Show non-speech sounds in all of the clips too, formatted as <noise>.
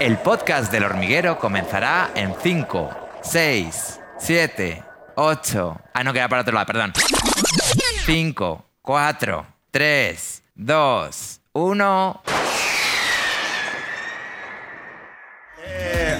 El podcast del hormiguero comenzará en 5, 6, 7, 8. Ah, no, queda para otro lado, perdón. 5, 4, 3, 2, 1. Eh,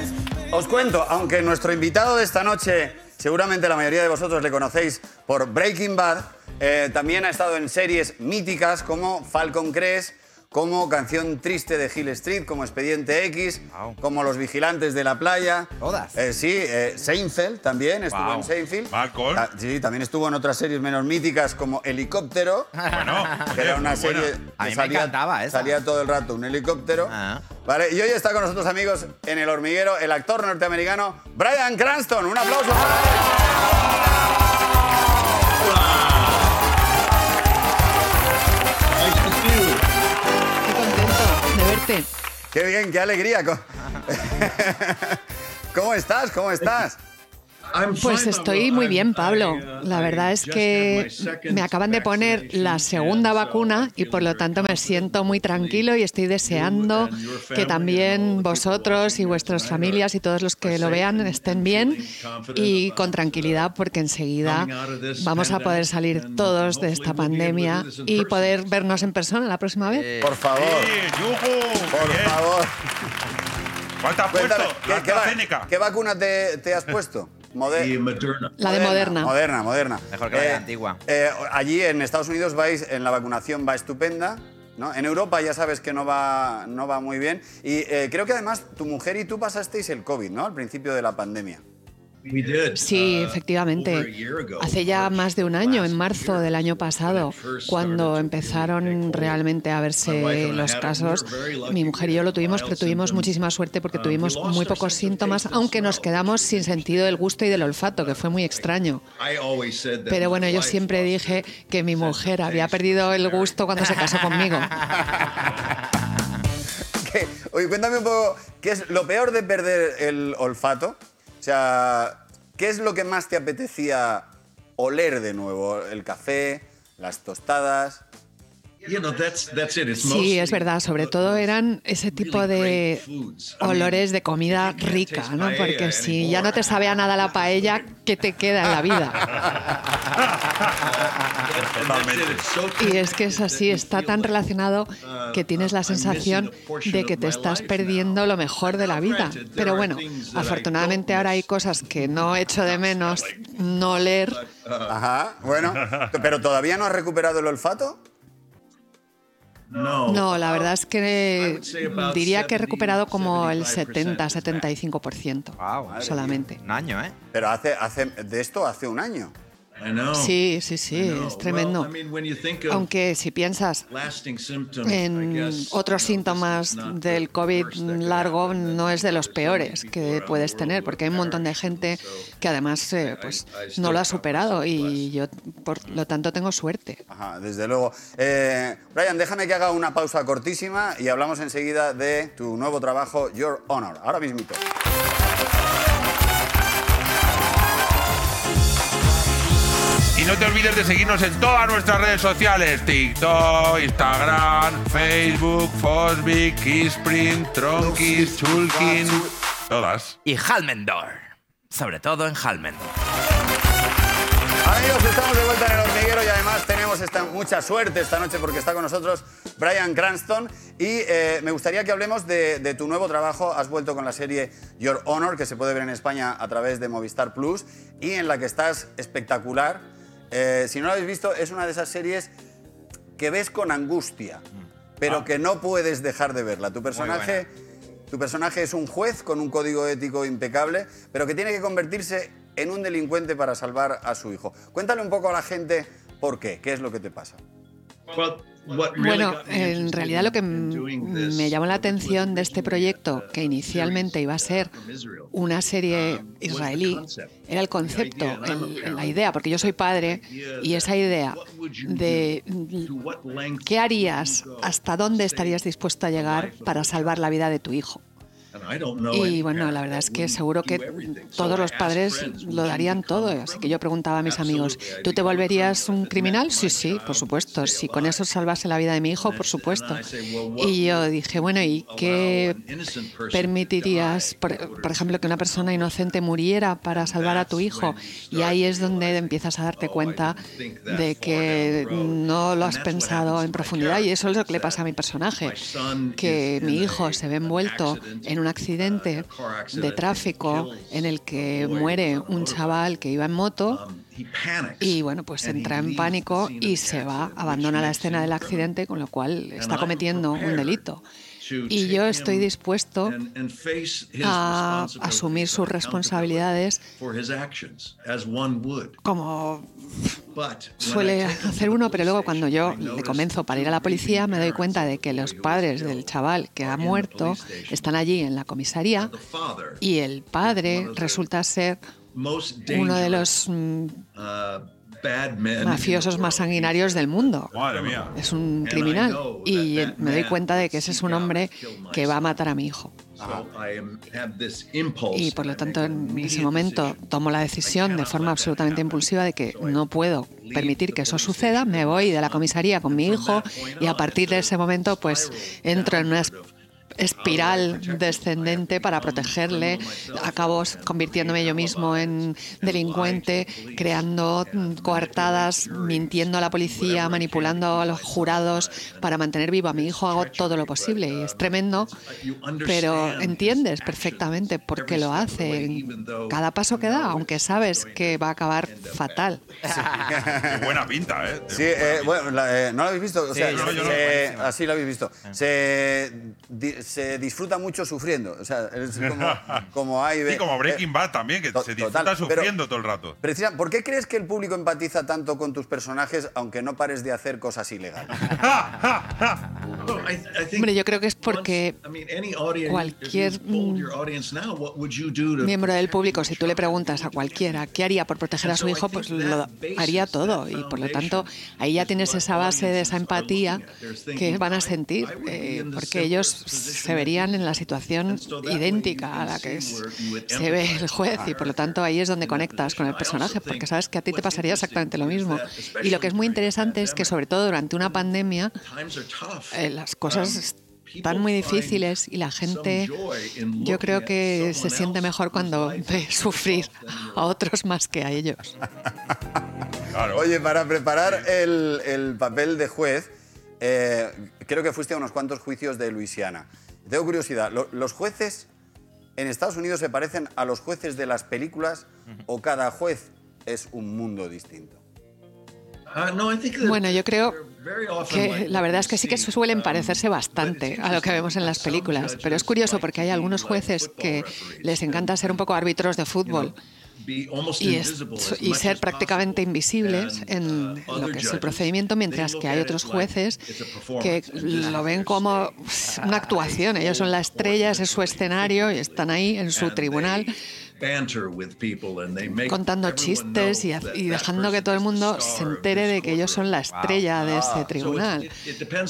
os cuento, aunque nuestro invitado de esta noche, seguramente la mayoría de vosotros le conocéis por Breaking Bad, eh, también ha estado en series míticas como Falcon Crest, como Canción Triste de Hill Street, como Expediente X, Wow. como Los Vigilantes de la Playa. Todas. Eh, sí, eh, Seinfeld también, estuvo Wow. en Seinfeld. Malcolm. Ah, sí, también estuvo en otras series menos míticas como Helicóptero. <laughs> Bueno, que era una serie A mí salía, esa. salía todo el rato un helicóptero. Ah. Vale, y hoy está con nosotros, amigos, en el hormiguero, el actor norteamericano Brian Cranston. Un aplauso para él. Qué bien, qué alegría. <laughs> ¿Cómo estás? ¿Cómo estás? Pues estoy muy bien, Pablo. La verdad es que me acaban de poner la segunda vacuna y por lo tanto me siento muy tranquilo y estoy deseando que también vosotros y vuestras familias y todos los que lo vean estén bien y con tranquilidad porque enseguida vamos a poder salir todos de esta pandemia y poder vernos en persona la próxima vez. Por favor, por favor. ¿Cuál te has puesto? ¿qué, qué va- AstraZeneca. qué vacuna te, te has puesto? Mode- La de Moderna. Moderna, Moderna. Mejor que la de la antigua. eh, allí en Estados Unidos vais, en la vacunación va estupenda. ¿no? En Europa ya sabes que no va, no va muy bien. Y eh, creo que además tu mujer y tú pasasteis el COVID, ¿no? Al principio de la pandemia. Sí, efectivamente. Hace ya más de un año, en marzo del año pasado, cuando empezaron realmente a verse los casos, mi mujer y yo lo tuvimos, pero tuvimos muchísima suerte porque tuvimos muy pocos síntomas, aunque nos quedamos sin sentido del gusto y del olfato, que fue muy extraño. Pero bueno, yo siempre dije que mi mujer había perdido el gusto cuando se casó conmigo. <laughs> Oye, cuéntame un poco, ¿qué es lo peor de perder el olfato? O sea, ¿qué es lo que más te apetecía oler de nuevo? ¿El café? ¿Las tostadas? Sí, es verdad. Sobre todo eran ese tipo de olores de comida rica, ¿no? Porque si ya no te sabe a nada la paella, ¿qué te queda en la vida? Y es que es así, está tan relacionado que tienes la sensación de que te estás perdiendo lo mejor de la vida. Pero bueno, afortunadamente ahora hay cosas que no echo de menos no leer. Ajá, bueno. ¿Pero todavía no has recuperado el olfato? No, la verdad es que diría que he recuperado como el 70-75% Wow. solamente. Un año, ¿eh? Pero hace, hace, de esto hace un año. Sí, sí, sí, es tremendo. Aunque si piensas en otros síntomas del COVID largo, no es de los peores que puedes tener, porque hay un montón de gente que además eh, pues, no lo ha superado y yo, por lo tanto, tengo suerte. Ajá, desde luego. Eh, Brian, déjame que haga una pausa cortísima y hablamos enseguida de tu nuevo trabajo, Your Honor. Ahora mismito. Y no te olvides de seguirnos en todas nuestras redes sociales: TikTok, Instagram, Facebook, Fosbic, Kissprint, Tronkis, Chulkin. Todas. Y Halmendor. Sobre todo en Halmendor. Amigos, estamos de vuelta en el hormiguero y además tenemos esta, mucha suerte esta noche porque está con nosotros Brian Cranston y eh, me gustaría que hablemos de, de tu nuevo trabajo. Has vuelto con la serie Your Honor que se puede ver en España a través de Movistar Plus y en la que estás espectacular. Eh, si no lo habéis visto, es una de esas series que ves con angustia, pero que no puedes dejar de verla. Tu personaje, tu personaje es un juez con un código ético impecable, pero que tiene que convertirse en un delincuente para salvar a su hijo. Cuéntale un poco a la gente por qué, qué es lo que te pasa. Bueno, en realidad lo que me llamó la atención de este proyecto, que inicialmente iba a ser una serie israelí, era el concepto, el- la idea, porque yo soy padre, y esa idea de qué harías, hasta dónde estarías dispuesto a llegar para salvar la vida de tu hijo. Y bueno, la verdad es que seguro que todos los padres lo darían todo. Así que yo preguntaba a mis amigos, ¿tú te volverías un criminal? Sí, sí, por supuesto. Si con eso salvase la vida de mi hijo, por supuesto. Y yo dije, bueno, ¿y qué permitirías, por, ejemplo, que una persona inocente muriera para salvar a tu hijo? Y ahí es donde empiezas a darte cuenta de que no lo has pensado en profundidad. Y eso es lo que le pasa a mi personaje, que mi hijo se ve envuelto en un accidente de tráfico en el que muere un chaval que iba en moto y bueno, pues entra en pánico y se va, abandona la escena del accidente, con lo cual está cometiendo un delito. Y yo estoy dispuesto a asumir sus responsabilidades como suele hacer uno, pero luego cuando yo le convenzo para ir a la policía me doy cuenta de que los padres del chaval que ha muerto están allí en la comisaría y el padre resulta ser uno de los mm, mafiosos más sanguinarios del mundo. Es un criminal. Y me doy cuenta de que ese es un hombre que va a matar a mi hijo. Y por lo tanto, en ese momento tomo la decisión de forma absolutamente impulsiva de que no puedo permitir que eso suceda. Me voy de la comisaría con mi hijo y a partir de ese momento, pues entro en una espiral descendente para protegerle. Acabo convirtiéndome yo mismo en delincuente, creando coartadas, mintiendo a la policía, manipulando a los jurados para mantener vivo a mi hijo. Hago todo lo posible y es tremendo, pero entiendes perfectamente por qué lo hace. Cada paso que da, aunque sabes que va a acabar fatal. Qué buena pinta, ¿eh? Sí, eh, bueno, eh, ¿no lo habéis visto? O sea, así lo habéis visto. Se se disfruta mucho sufriendo. O sea, es <laughs> como, como hay... Sí, como Breaking Bad también, que se disfruta sufriendo todo el rato. ¿Por qué crees que el público empatiza tanto con tus personajes aunque no pares de hacer cosas ilegales? <laughs> Hombre, yo creo que es porque cualquier miembro del público, si tú le preguntas a cualquiera qué haría por proteger a su hijo, pues lo haría todo. Y por lo tanto, ahí ya tienes esa base de esa empatía que van a sentir, eh, porque ellos se verían en la situación idéntica a la que se ve el juez y por lo tanto ahí es donde conectas con el personaje porque sabes que a ti te pasaría exactamente lo mismo. Y lo que es muy interesante es que sobre todo durante una pandemia eh, las cosas están muy difíciles y la gente yo creo que se siente mejor cuando ve sufrir a otros más que a ellos. Oye, para preparar el, el papel de juez, eh, creo que fuiste a unos cuantos juicios de Luisiana. Tengo curiosidad, ¿los jueces en Estados Unidos se parecen a los jueces de las películas o cada juez es un mundo distinto? Ah, bueno, yo creo que la verdad es que sí que suelen parecerse bastante a lo que vemos en las películas, pero es curioso porque hay algunos jueces que les encanta ser un poco árbitros de fútbol y, ser prácticamente invisibles en lo que es el procedimiento, mientras que hay otros jueces que lo ven como una actuación. Ellos son la estrella, ese es su escenario y están ahí en su tribunal contando chistes y, dejando que todo el mundo se entere de que ellos son la estrella de ese tribunal.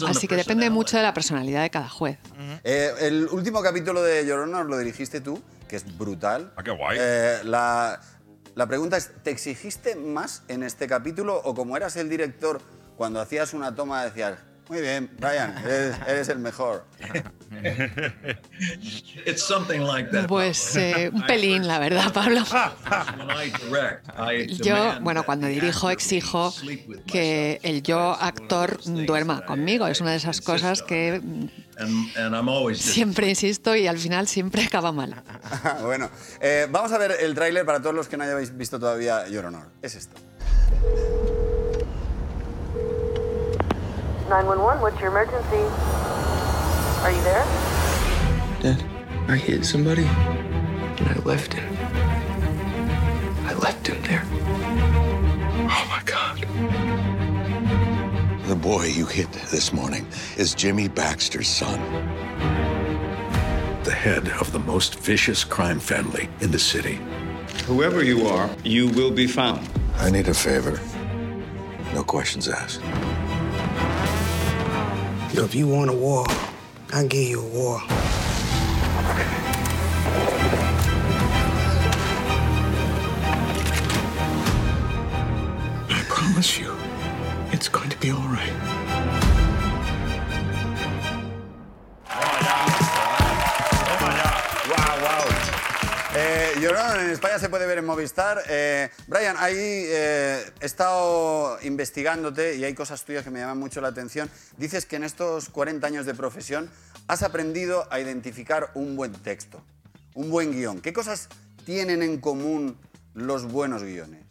Así que depende mucho de la personalidad de cada juez. Eh, el último capítulo de Honor lo dirigiste tú que es brutal. Ah, qué guay. Eh, la, la pregunta es, ¿te exigiste más en este capítulo o como eras el director, cuando hacías una toma decías, muy bien, Brian, eres, el mejor. <laughs> Pues eh, <laughs> un pelín, la verdad, Pablo. <laughs> Yo, bueno, cuando dirijo exijo que el yo actor duerma conmigo. Es una de esas cosas que siempre insisto y al final siempre acaba mal. <laughs> bueno, eh, vamos a ver el tráiler para todos los que no hayáis visto todavía Your Honor. Es esto. 911, what's your emergency? Are you there? Dad, I hit somebody and I left him. I left him there. Oh my God. The boy you hit this morning is Jimmy Baxter's son. The head of the most vicious crime family in the city. Whoever you are, you will be found. I need a favor. No questions asked. if you want a war, I'll give you a war. Be all right. Eh, Llorón, en España se puede ver en Movistar. Eh, Brian, ahí eh, he estado investigándote y hay cosas tuyas que me llaman mucho la atención. Dices que en estos 40 años de profesión has aprendido a identificar un buen texto, un buen guion. ¿Qué cosas tienen en común los buenos guiones?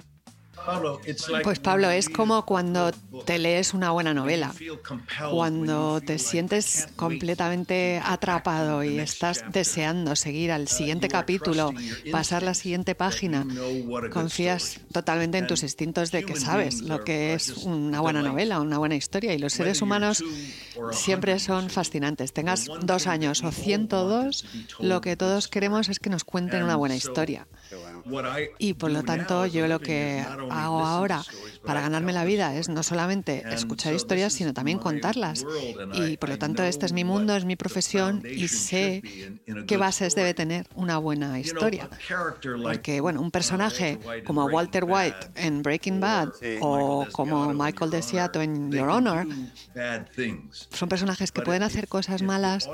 Pues Pablo, es como cuando te lees una buena novela, cuando te sientes completamente atrapado y estás deseando seguir al siguiente capítulo, pasar la siguiente página, confías totalmente en tus instintos de que sabes lo que es una buena novela, una buena historia y los seres humanos siempre son fascinantes. Tengas dos años o 102, lo que todos queremos es que nos cuenten una buena historia. Y por lo tanto, yo lo que hago ahora para ganarme la vida es no solamente escuchar historias, sino también contarlas. Y por lo tanto, este es mi mundo, es mi profesión y sé qué bases debe tener una buena historia. Porque, bueno, un personaje como Walter White en Breaking Bad o como Michael DeSiato en Your Honor son personajes que pueden hacer cosas malas,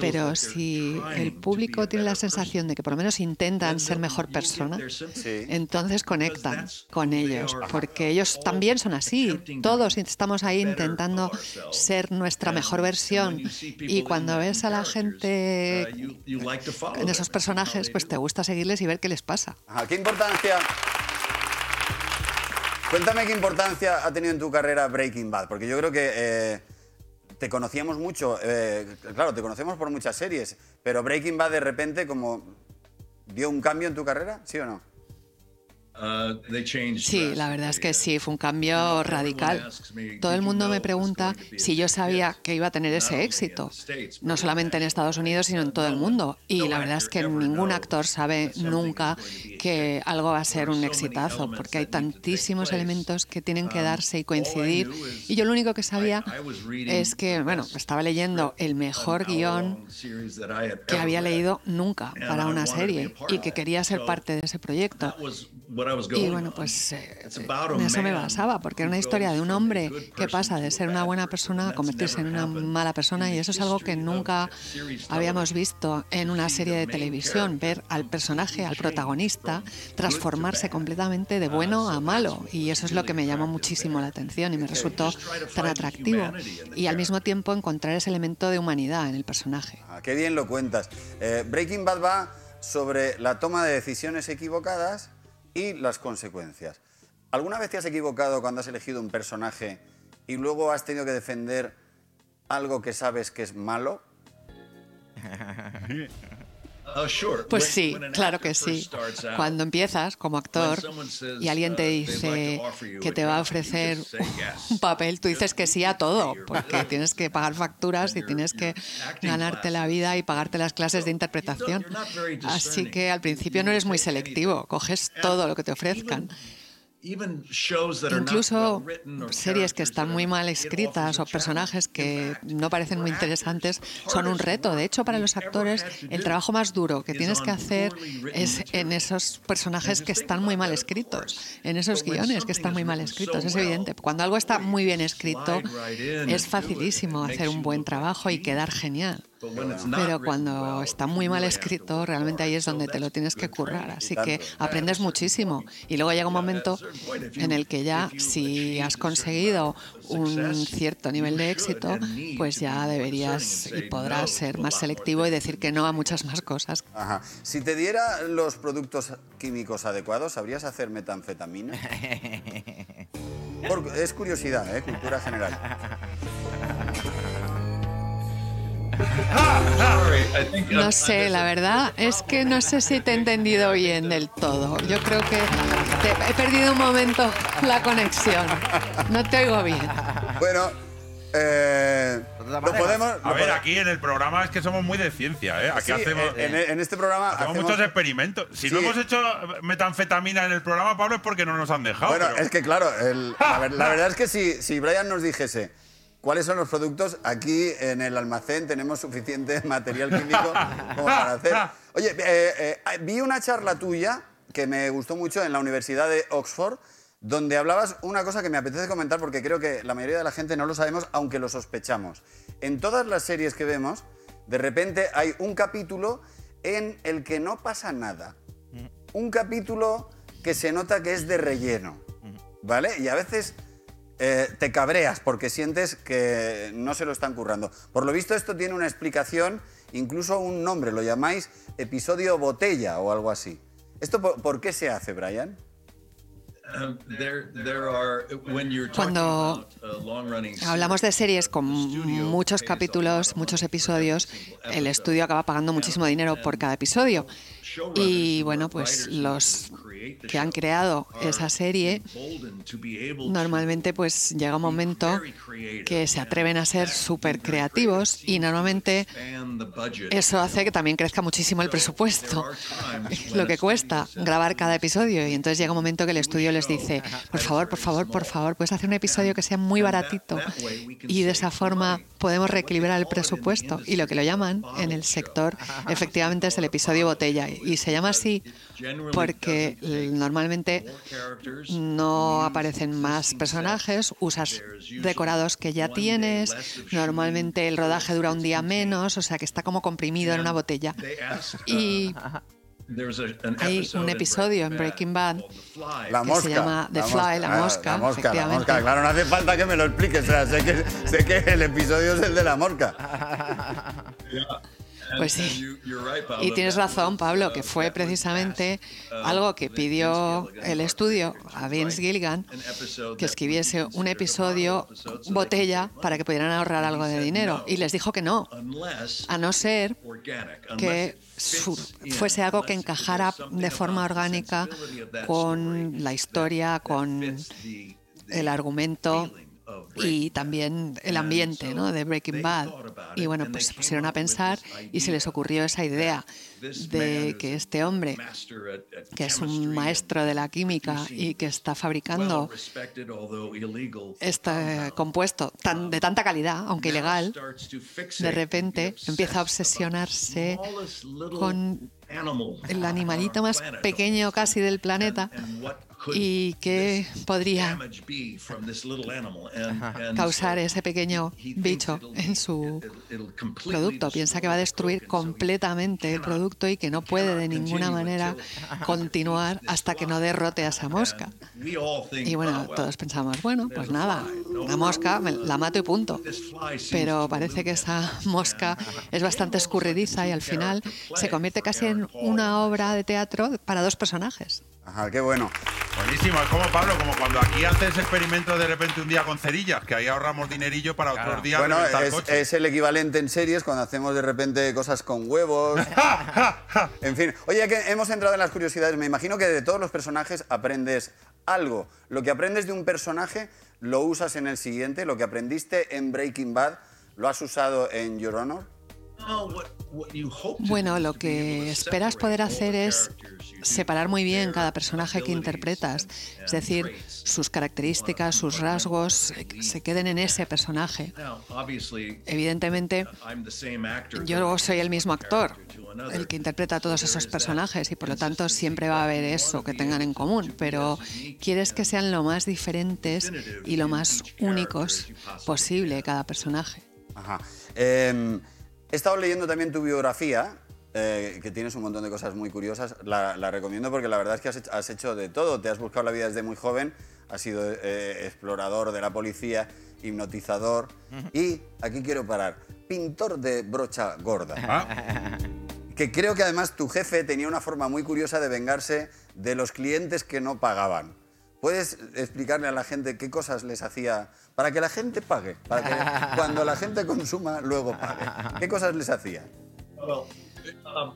pero si el público tiene la sensación de que por lo menos intentan ser mejor persona, entonces conectan con ellos, porque ellos también son así. Todos estamos ahí intentando ser nuestra mejor versión y cuando ves a la gente en esos personajes, pues te gusta seguirles y ver qué les pasa. Ajá, ¿Qué importancia? Cuéntame qué importancia ha tenido en tu carrera Breaking Bad, porque yo creo que eh, te conocíamos mucho, eh, claro, te conocemos por muchas series, pero Breaking Bad de repente como dio un cambio en tu carrera, ¿sí o no? Sí, la verdad es que sí, fue un cambio radical. Todo el mundo me pregunta si yo sabía que iba a tener ese éxito, no solamente en Estados Unidos, sino en todo el mundo. Y la verdad es que ningún actor sabe nunca que algo va a ser un exitazo, porque hay tantísimos elementos que tienen que darse y coincidir. Y yo lo único que sabía es que, bueno, estaba leyendo el mejor guion que había leído nunca para una serie y que quería ser parte de ese proyecto. Y bueno, pues eh, en eso me basaba, porque era una historia de un hombre que pasa de ser una buena persona a convertirse en una mala persona y eso es algo que nunca habíamos visto en una serie de televisión, ver al personaje, al protagonista, transformarse completamente de bueno a malo y eso es lo que me llamó muchísimo la atención y me resultó tan atractivo y al mismo tiempo encontrar ese elemento de humanidad en el personaje. Ah, qué bien lo cuentas. Eh, Breaking Bad va sobre la toma de decisiones equivocadas y las consecuencias. ¿Alguna vez te has equivocado cuando has elegido un personaje y luego has tenido que defender algo que sabes que es malo? <laughs> Pues sí, claro que sí. Cuando empiezas como actor y alguien te dice que te va a ofrecer un papel, tú dices que sí a todo, porque tienes que pagar facturas y tienes que ganarte la vida y pagarte las clases de interpretación. Así que al principio no eres muy selectivo, coges todo lo que te ofrezcan. Incluso series que están muy mal escritas o personajes que no parecen muy interesantes son un reto. De hecho, para los actores, el trabajo más duro que tienes que hacer es en esos personajes que están muy mal escritos, en esos guiones que están muy mal escritos. Es evidente. Cuando algo está muy bien escrito, es facilísimo hacer un buen trabajo y quedar genial. Pero cuando está muy mal escrito, realmente ahí es donde te lo tienes que currar. Así que aprendes muchísimo. Y luego llega un momento en el que ya, si has conseguido un cierto nivel de éxito, pues ya deberías y podrás ser más selectivo y decir que no a muchas más cosas. Ajá. Si te diera los productos químicos adecuados, ¿sabrías hacer metanfetamina? <laughs> Por- es curiosidad, ¿eh? cultura general. <laughs> No sé, la verdad es que no sé si te he entendido bien del todo. Yo creo que te- he perdido un momento la conexión. No te oigo bien. Bueno, eh, lo podemos... A ver, aquí en el programa es que somos muy de ciencia, ¿eh? Aquí Sí, hacemos, en, en este programa hacemos hacemos- muchos experimentos. Si no hemos hecho metanfetamina en el programa, Pablo, es porque no nos han dejado. Bueno, pero- es que claro, el- la, ver- la <laughs> verdad es que si, si Brian nos dijese, cuáles son los productos. Aquí en el almacén tenemos suficiente <laughs> material químico como para hacer. Oye, eh, eh, vi una charla tuya que me gustó mucho en la Universidad de Oxford, donde hablabas una cosa que me apetece comentar porque creo que la mayoría de la gente no lo sabemos, aunque lo sospechamos. En todas las series que vemos, de repente hay un capítulo en el que no pasa nada. Un capítulo que se nota que es de relleno, ¿vale? Y a veces eh, te cabreas porque sientes que no se lo están currando. Por lo visto esto tiene una explicación, incluso un nombre, lo llamáis episodio botella o algo así. ¿Esto por, por qué se hace, Brian? Cuando hablamos de series con muchos capítulos, muchos episodios, el estudio acaba pagando muchísimo dinero por cada episodio. Y bueno, pues los que han creado esa serie normalmente pues llega un momento que se atreven a ser súper creativos y normalmente eso hace que también crezca muchísimo el presupuesto, <laughs> lo que cuesta grabar cada episodio. Y entonces llega un momento que el estudio les dice, por favor, por favor, por favor, puedes hacer un episodio que sea muy baratito y de esa forma podemos reequilibrar el presupuesto. Y lo que lo llaman en el sector efectivamente es el episodio botella. Y se llama así porque normalmente no aparecen más personajes, usas decorados que ya tienes, normalmente el rodaje dura un día menos, o sea que está como comprimido en una botella. Y hay un episodio en Breaking Bad La que mosca. se llama The la Fly, mosca, la ah, mosca, La mosca, la efectivamente. mosca. Claro, no hace falta que me lo expliques. O sea, sé que, sé que el episodio es el de la mosca. <laughs> Pues sí. Y tienes razón, Pablo, que fue precisamente algo que pidió el estudio a Vince Gilligan, que escribiese un episodio botella para que pudieran ahorrar algo de dinero. Y les dijo que no, a no ser que fuese algo que encajara de forma orgánica con la historia, con el argumento y también el ambiente ¿no? de Breaking Bad. Y bueno, pues se pusieron a pensar y se les ocurrió esa idea de que este hombre, que es un maestro de la química y que está fabricando este compuesto tan, de tanta calidad, aunque ilegal, de repente empieza a obsesionarse con el animalito más pequeño casi del planeta y que podría causar ese pequeño bicho en su producto. Piensa que va a destruir completamente el producto y que no puede de ninguna manera <laughs> continuar hasta que no derrote a esa mosca. Y bueno, todos pensamos, bueno, pues nada, la mosca la mato y punto. Pero parece que esa <laughs> mosca <laughs> es bastante escurridiza y al final se convierte casi en una obra de teatro para dos personajes. Ajá, qué bueno. Buenísimo, es como Pablo, como cuando aquí haces experimentos de repente un día con cerillas, que ahí ahorramos dinerillo para otros días Bueno, es, coches. es el equivalente en series cuando hacemos de repente cosas con huevos. <laughs> en fin, oye, que hemos entrado en las curiosidades, me imagino que de todos los personajes aprendes algo. Lo que aprendes de un personaje lo usas en el siguiente. Lo que aprendiste en Breaking Bad lo has usado en Your Honor. Bueno, lo que esperas poder hacer es separar muy bien cada personaje que interpretas, es decir, sus características, sus rasgos, se queden en ese personaje. Evidentemente, yo soy el mismo actor, el que interpreta a todos esos personajes y por lo tanto siempre va a haber eso que tengan en común, pero quieres que sean lo más diferentes y lo más únicos posible cada personaje. Ajá. Eh, he estado leyendo también tu biografía, eh, que tienes un montón de cosas muy curiosas. La, la recomiendo porque la verdad es que has hecho, has hecho de todo. Te has buscado la vida desde muy joven, has sido eh, explorador de la policía, hipnotizador y, aquí quiero parar, pintor de brocha gorda. Ah, Que creo que además tu jefe tenía una forma muy curiosa de vengarse de los clientes que no pagaban. ¿Puedes explicarle a la gente qué cosas les hacía para que la gente pague? Para que <laughs> cuando la gente consuma, luego pague. ¿Qué cosas les hacía? um,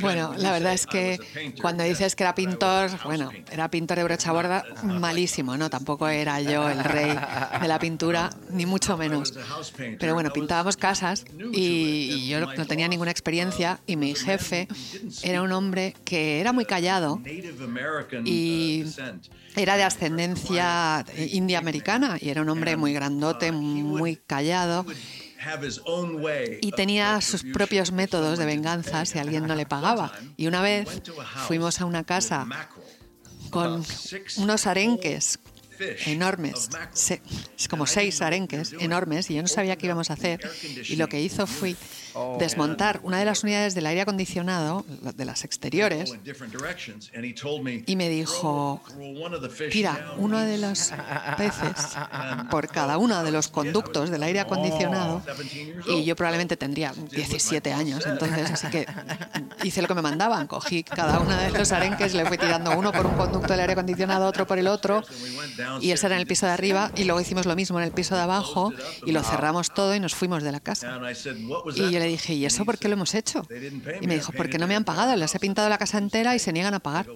Bueno, la verdad es que cuando dices que era pintor, bueno, era pintor de brocha borda, malísimo, ¿no? Tampoco era yo el rey de la pintura, ni mucho menos. Pero bueno, pintábamos casas y, yo no tenía ninguna experiencia y mi jefe era un hombre que era muy callado y era de ascendencia india americana y era un hombre muy grandote, muy callado y tenía sus propios métodos de venganza si alguien no le pagaba. Y una vez fuimos a una casa con unos arenques enormes, como seis arenques enormes, y yo no sabía qué íbamos a hacer. Y lo que hizo fue desmontar una de las unidades del aire acondicionado, de las exteriores, y me dijo, tira uno de los peces por cada uno de los conductos del aire acondicionado. y yo probablemente tendría 17 años, entonces así que hice lo que me mandaban, cogí cada uno de los arenques, le fui tirando uno por un conducto del aire acondicionado, otro por el otro y ese era en el piso de arriba y luego hicimos lo mismo en el piso de abajo y lo cerramos todo y nos fuimos de la casa. Y yo le dije, ¿y eso por qué lo hemos hecho? Y me dijo, porque no me han pagado, les he pintado la casa entera y se niegan a pagar.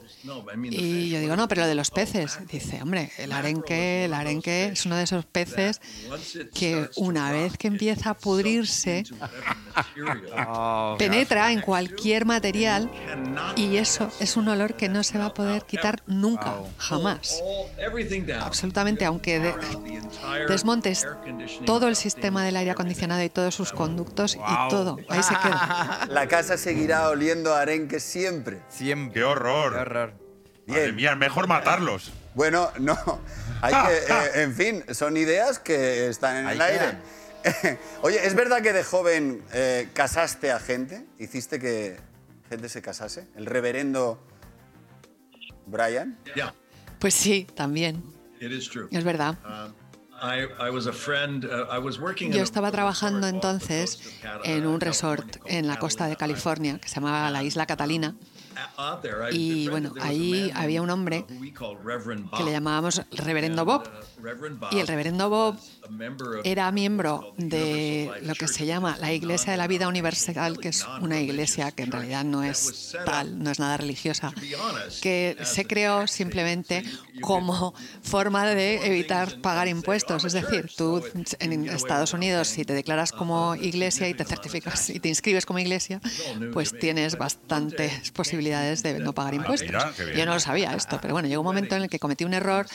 Y yo digo, no, pero lo de los peces. Dice, hombre, el arenque, el arenque es uno de esos peces que una vez que empieza a pudrirse, penetra en cualquier material y eso es un olor que no se va a poder quitar nunca, jamás. Absolutamente, aunque de- desmontes todo el sistema del aire acondicionado y todos sus conductos y todo, ahí se queda. <laughs> La casa seguirá oliendo a arenque siempre. Siempre. ¡Qué horror! Qué horror. Madre Bien. mía, mejor matarlos. Bueno, no. Hay que, <laughs> eh, en fin, son ideas que están en Ahí el aire. <laughs> Oye, ¿es verdad que de joven eh, casaste a gente? ¿Hiciste que gente se casase? ¿El reverendo Brian? Yeah, Pues sí, también, it is true. es verdad. I, I was a friend. Uh, I was working. in Yo a estaba trabajando resort off the entonces coast of Cata- en un resort called en la costa de. California que se llamaba la Isla Catalina Y, bueno, ahí había un hombre que le llamábamos reverendo Bob. Uh, Y el reverendo Bob era miembro de lo que se llama la Iglesia de la Vida Universal, que es una iglesia que en realidad no es tal, no es nada religiosa, que se creó simplemente como forma de evitar pagar impuestos. Es decir, tú en Estados Unidos, si te declaras como iglesia y te certificas y te inscribes como iglesia, pues tienes bastantes posibilidades de no pagar impuestos. qué bien. Yo no lo sabía esto, pero bueno, llegó un momento en el que cometí un error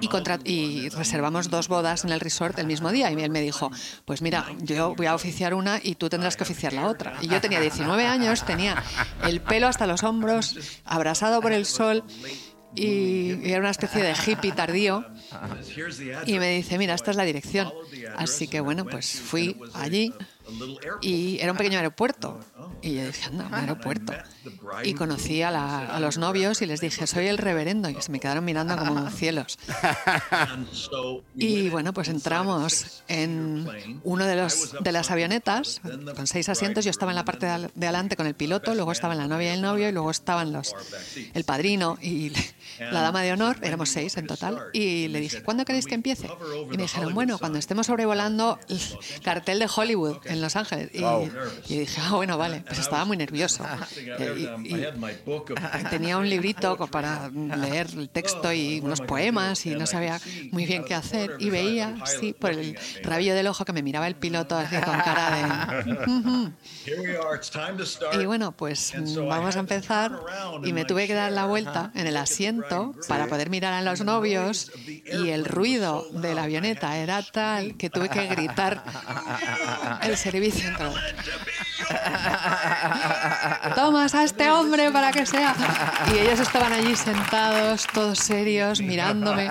y, contra- y reservamos dos bodas en el resort el mismo día. Y él me dijo, pues mira, yo voy a oficiar una y tú tendrás que oficiar la otra. Y yo tenía 19 años, tenía el pelo hasta los hombros, abrasado por el sol y, era una especie de hippie tardío. Y me dice, mira, esta es la dirección. Así que bueno, pues fui allí. Y era un pequeño aeropuerto. <laughs> Y yo dije, anda, un aeropuerto. Y conocí a, la- a los novios y les dije, soy el reverendo. Y se me quedaron mirando como <laughs> cielos. Y bueno, pues entramos en uno de, los, de las avionetas con seis asientos. Yo estaba en la parte de, adelante con el piloto, luego estaban la novia y el novio, y luego estaban los, el padrino y la dama de honor. Éramos seis en total. Y le dije, ¿cuándo queréis que empiece? Y me dijeron, bueno, cuando estemos sobrevolando el cartel de Hollywood en Los Ángeles. Y, y dije, ah, bueno, vale. Pues estaba muy nervioso. Y- Um, y- <laughs> tenía un librito para leer el texto y unos poemas y no sabía muy bien qué hacer y veía así por el rabillo del ojo que me miraba el piloto así con <laughs> cara de y bueno pues vamos a empezar y me tuve que dar la vuelta en el asiento para poder mirar a los novios y el ruido de la avioneta era tal que tuve que gritar el servicio. Tomas a este hombre para que sea. Y ellos estaban allí sentados, todos serios, mirándome.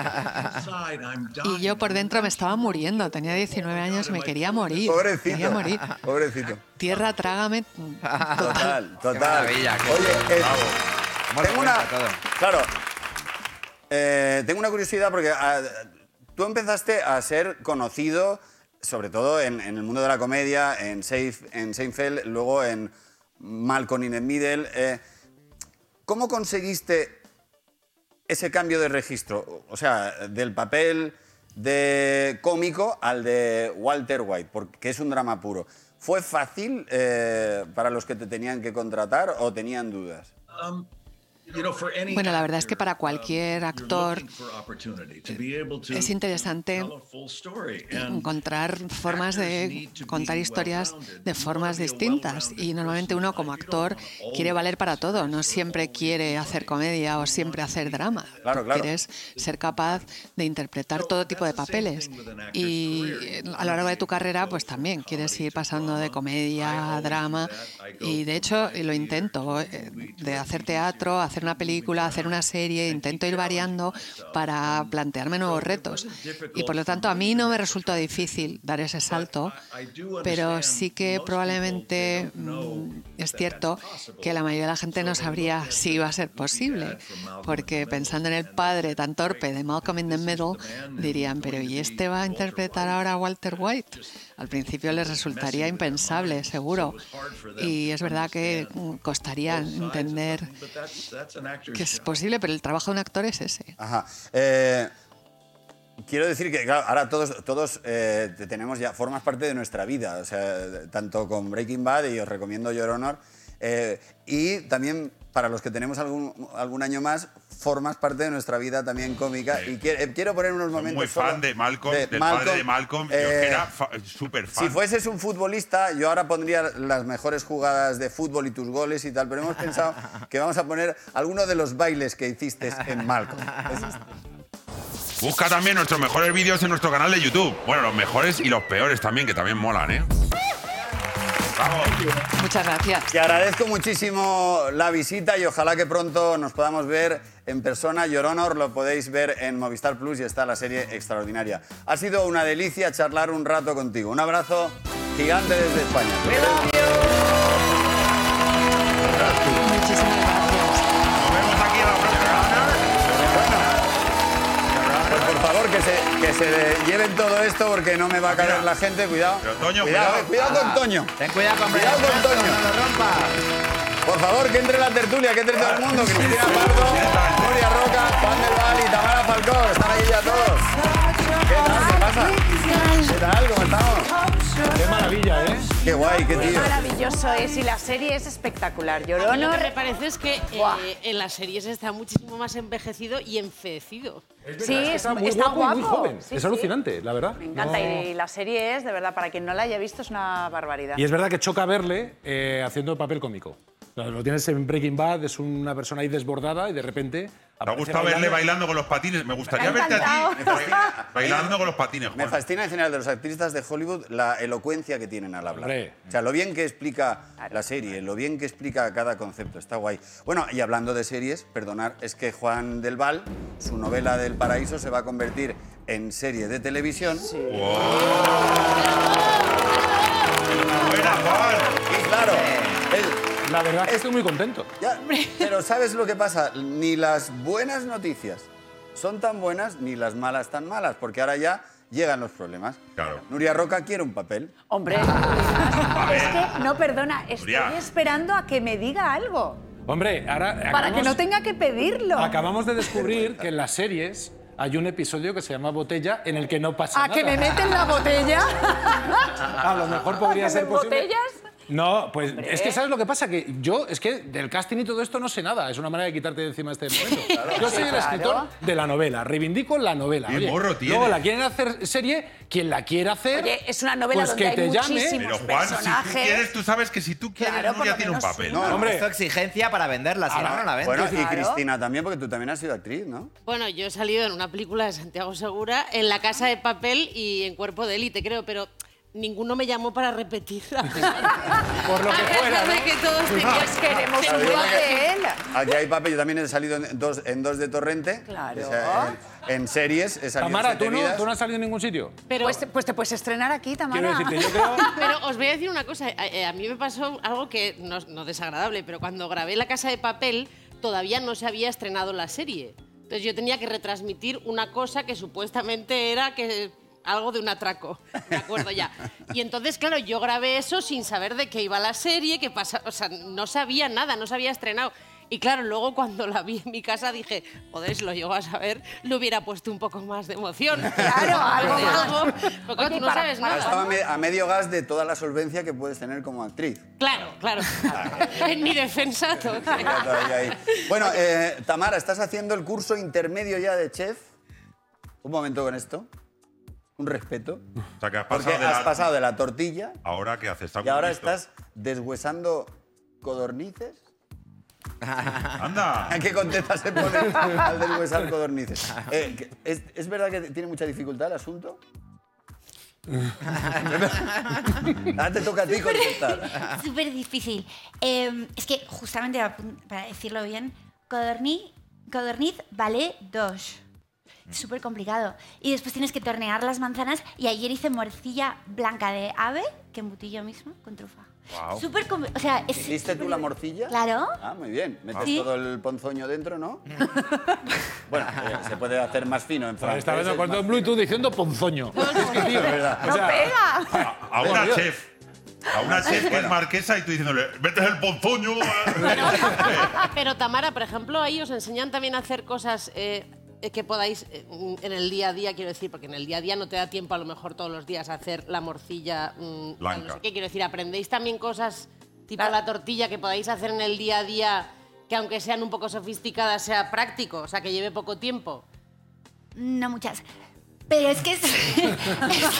Y yo por dentro me estaba muriendo. Tenía 19 años y me quería morir. Quería Pobrecito. morir. Pobrecito. Tierra, trágame. Total, total. Qué maravilla, qué Oye, eh, ¿Cómo lo tengo una, claro, eh, tengo una curiosidad porque ah, tú empezaste a ser conocido, sobre todo en, el mundo de la comedia, en, Safe, en Seinfeld, luego en Malcolm in the Middle. eh, ¿Cómo conseguiste ese cambio de registro? O sea, del papel de cómico al de Walter White, porque es un drama puro. ¿Fue fácil eh, para los que te tenían que contratar o tenían dudas? Um, Bueno, la verdad es que para actor, cualquier um, actor es interesante encontrar formas de contar historias de formas distintas. y normalmente uno como actor quiere valer para todo, no siempre quiere hacer comedia o siempre hacer drama. Claro, claro. Quieres ser capaz de interpretar todo tipo de papeles. y a lo largo de tu carrera pues también quieres ir pasando de comedia a drama. y de hecho lo intento eh, de hacer teatro, hacer una película, hacer una serie, intento ir variando para plantearme nuevos retos y por lo tanto a mí no me resultó difícil dar ese salto, pero sí que probablemente mm, es cierto que la mayoría de la gente no sabría si iba a ser posible, porque pensando en el padre tan torpe de Malcolm in the Middle, dirían, pero ¿y este va a interpretar ahora a Walter White? Al principio les resultaría impensable, seguro, y es verdad que mm, costaría entender que es posible, pero el trabajo de un actor es ese. Ajá. Eh, quiero decir que, claro, ahora todos, todos eh, te tenemos ya, formas parte de nuestra vida, o sea, tanto con Breaking Bad, y os recomiendo Your Honor, eh, y también para los que tenemos algún, algún año más, formas parte de nuestra vida también cómica. Y quiero, eh, quiero poner unos momentos. muy fan de Malcolm, de del padre de Malcolm. Eh, era fa- súper fan. si fueses un futbolista, yo ahora pondría las mejores jugadas de fútbol y tus goles y tal, pero hemos pensado <laughs> que vamos a poner algunos de los bailes que hiciste en Malcolm. Busca también nuestros mejores vídeos en nuestro canal de YouTube. Bueno, los mejores y los peores también, que también molan, ¿eh? Vamos. Muchas gracias. Te agradezco muchísimo la visita y ojalá que pronto nos podamos ver en persona. Your Honor lo podéis ver en Movistar Plus y está la serie extraordinaria. Ha sido una delicia charlar un rato contigo. Un abrazo gigante desde España. Muchísimas gracias. Que se, lleven todo esto porque no me va a caer Mira. la gente. Cuidado. Pero, Toño, cuidado, cuidado. cuidado con Toño. Ten cuidado con Cuidado con Toño. no lo rompas. Por favor, que entre la tertulia, que entre todo el mundo. Cristina Pardo, Nuria Roca, Juan del Val y Tamara Falcón. Están ahí ya todos. ¿Qué tal? ¿Qué pasa? ¿Qué tal? ¿Cómo estamos? Qué maravilla, ¿eh? Qué guay, qué tío. Maravilloso es y la serie es espectacular. Mí lo que me parece es que eh, en las series está muchísimo más envejecido y enfeecido. sí, es- Está muy está guapo y muy guapo. joven. Sí, es sí. alucinante, la verdad. Me encanta No- y la serie es, de verdad, para quien no la haya visto, es una barbaridad. Y es verdad que choca verle eh, haciendo el papel cómico. Lo tienes en Breaking Bad, es una persona ahí desbordada y de repente. ¿Te ha gustado verle bailando con los patines? Me gustaría Me verte a ti bailando con los patines, Me Juan. fascina en general de los actores de Hollywood la elocuencia que tienen al hablar. Hombre. O sea, lo bien que explica la serie, lo bien que explica cada concepto, está guay. Bueno, y hablando de series, perdonar, es que Juan del Val, su novela del paraíso se va a convertir en serie de televisión. Buena, Juan. Y claro, el- La verdad es que estoy muy contento. ya, pero ¿sabes lo que pasa? Ni las buenas noticias son tan buenas, ni las malas tan malas, porque ahora ya llegan los problemas. Claro. Nuria Roca quiere un papel. Hombre, <laughs> es que, no, perdona, estoy Nuria. esperando a que me diga algo. Hombre, ahora. Para que no tenga que pedirlo. Acabamos de descubrir que en las series hay un episodio que se llama Botella en el que no pasa ¿A nada. que me meten la botella? <laughs> A lo mejor podría ¿Que ser me posible. botellas? No, pues Hombre. es que ¿sabes lo que pasa? Que yo, es que del casting y todo esto no sé nada. Es una manera de quitarte de encima este momento. yo soy el Claro. escritor de la novela, reivindico la novela. Qué Oye, morro tienes. Luego la quieren hacer serie, quien la quiera hacer. Oye, es una novela pues donde que hay te llame. muchísimos Pero Juan, si tú personajes. quieres, tú sabes que si tú quieres, Claro, Nuria lo tiene un papel. sí. No, Hombre. Esto exigencia para venderla, si no, no la vendes. Bueno, y Claro. Cristina también, porque tú también has sido actriz, ¿no? Bueno, yo he salido en una película de Santiago Segura, en La Casa de Papel y en Cuerpo de Élite, creo, pero ninguno me llamó para repetirla. <laughs> Por lo que A fuera, pesar de ¿no? que todos Pues <laughs> queremos un papel. Aquí hay papel, yo también he salido en dos, en dos de Torrente. Claro. O sea, en, en series he salido en Tamara, Siete ¿tú no, Vidas. tú no has salido en ningún sitio. Pero, Pues, te- pues te puedes estrenar aquí, Tamara. Quiero decirte, yo creo. <laughs> pero os voy a decir una cosa. A, eh, a mí me pasó algo que no, no desagradable, pero cuando grabé La Casa de Papel todavía no se había estrenado la serie. Entonces yo tenía que retransmitir una cosa que supuestamente era que algo de un atraco, me acuerdo ya. Y entonces, claro, yo grabé eso sin saber de qué iba la serie, qué pasa, o sea, no sabía nada, no se había estrenado. Y claro, luego cuando la vi en mi casa dije, joder, si lo llego a saber, le hubiera puesto un poco más de emoción. <laughs> Claro, algo De algo, porque Oye, tú no para- sabes para- Estaba a, nada. me- a medio gas de toda la solvencia que puedes tener como actriz. Claro, claro. <laughs> En mi defensa, todo. Bueno, eh, Tamara, ¿estás haciendo el curso intermedio ya de chef? Un momento con esto. Un respeto. O sea, que has Porque pasado de has la... pasado de la tortilla Ahora, ¿qué haces? Y ahora listo. estás deshuesando codornices. Anda. ¿A <laughs> qué contenta se pone al deshuesar codornices? Eh, ¿es, es verdad que tiene mucha dificultad el asunto? <laughs> Ahora te toca a ti contestar. Súper difícil. Eh, es que justamente para decirlo bien, codorniz, codorniz vale dos. Es súper complicado. Y después tienes que tornear las manzanas. Y ayer hice morcilla blanca de ave, que embutí yo misma con trufa. Guau. Súper O sea, es ¿Hiciste tú la morcilla? Claro. Ah, muy bien. Metes Sí. todo el ponzoño dentro, ¿no? <laughs> bueno, eh, se puede hacer más fino en francés. Está viendo es cuando en Blue y tú diciendo ponzoño. <laughs> Es que, tío, Es verdad. o sea, A una Dios. chef. A una chef que es marquesa y tú diciéndole, metes el ponzoño. <laughs> Pero Tamara, por ejemplo, ahí os enseñan también a hacer cosas eh, que podáis eh, en el día a día, quiero decir, porque en el día a día no te da tiempo a lo mejor todos los días a hacer la morcilla mm, Blanca. No sé qué, quiero decir, aprendéis también cosas tipo la tortilla que podáis hacer en el día a día que aunque sean un poco sofisticadas sea práctico, o sea, que lleve poco tiempo. No muchas. Pero es que es, <laughs>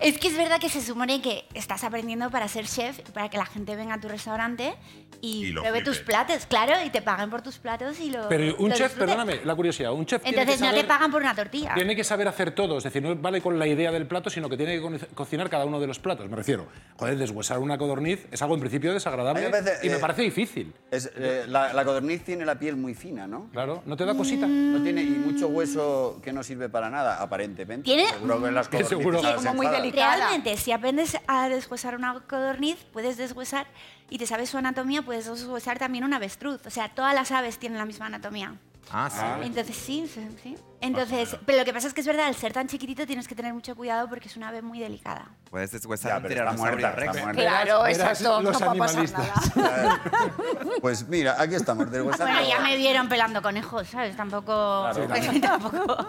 es que es verdad que se supone que estás aprendiendo para ser chef, para que la gente venga a tu restaurante y, Y pruebe tus platos, claro, y te paguen por tus platos y lo Pero un lo chef, disfruten. perdóname, la curiosidad, un chef tiene Entonces que no te saber- pagan por una tortilla. Tiene que saber hacer todo, es decir, no vale con la idea del plato, sino que tiene que co- cocinar cada uno de los platos. Me refiero, joder, deshuesar una codorniz es algo en principio desagradable me parece, y me eh, parece difícil. Es, eh, la, la codorniz tiene la piel muy fina, ¿no? Claro, ¿no te da cosita? No tiene y mucho hueso que no sirve para nada, aparentemente. ¿Tiene? Seguro que las Que codornices seguro. Como muy delicada. Realmente, si aprendes a deshuesar una codorniz, puedes deshuesar y te sabes su anatomía, puedes deshuesar también un avestruz. O sea, todas las aves tienen la misma anatomía. Ah, sí. Entonces sí, sí, sí. Entonces, pero lo que pasa es que es verdad, al ser tan chiquitito tienes que tener mucho cuidado porque es una ave muy delicada. Puedes deshuesar Ya, un pero está tiranosaurio muerta, muerta. Claro, exacto. los no va a pasar animalistas. nada. <laughs> Pues mira, aquí estamos, deshuesando. Bueno, ya me vieron pelando conejos, ¿sabes? Tampoco... <laughs> tampoco...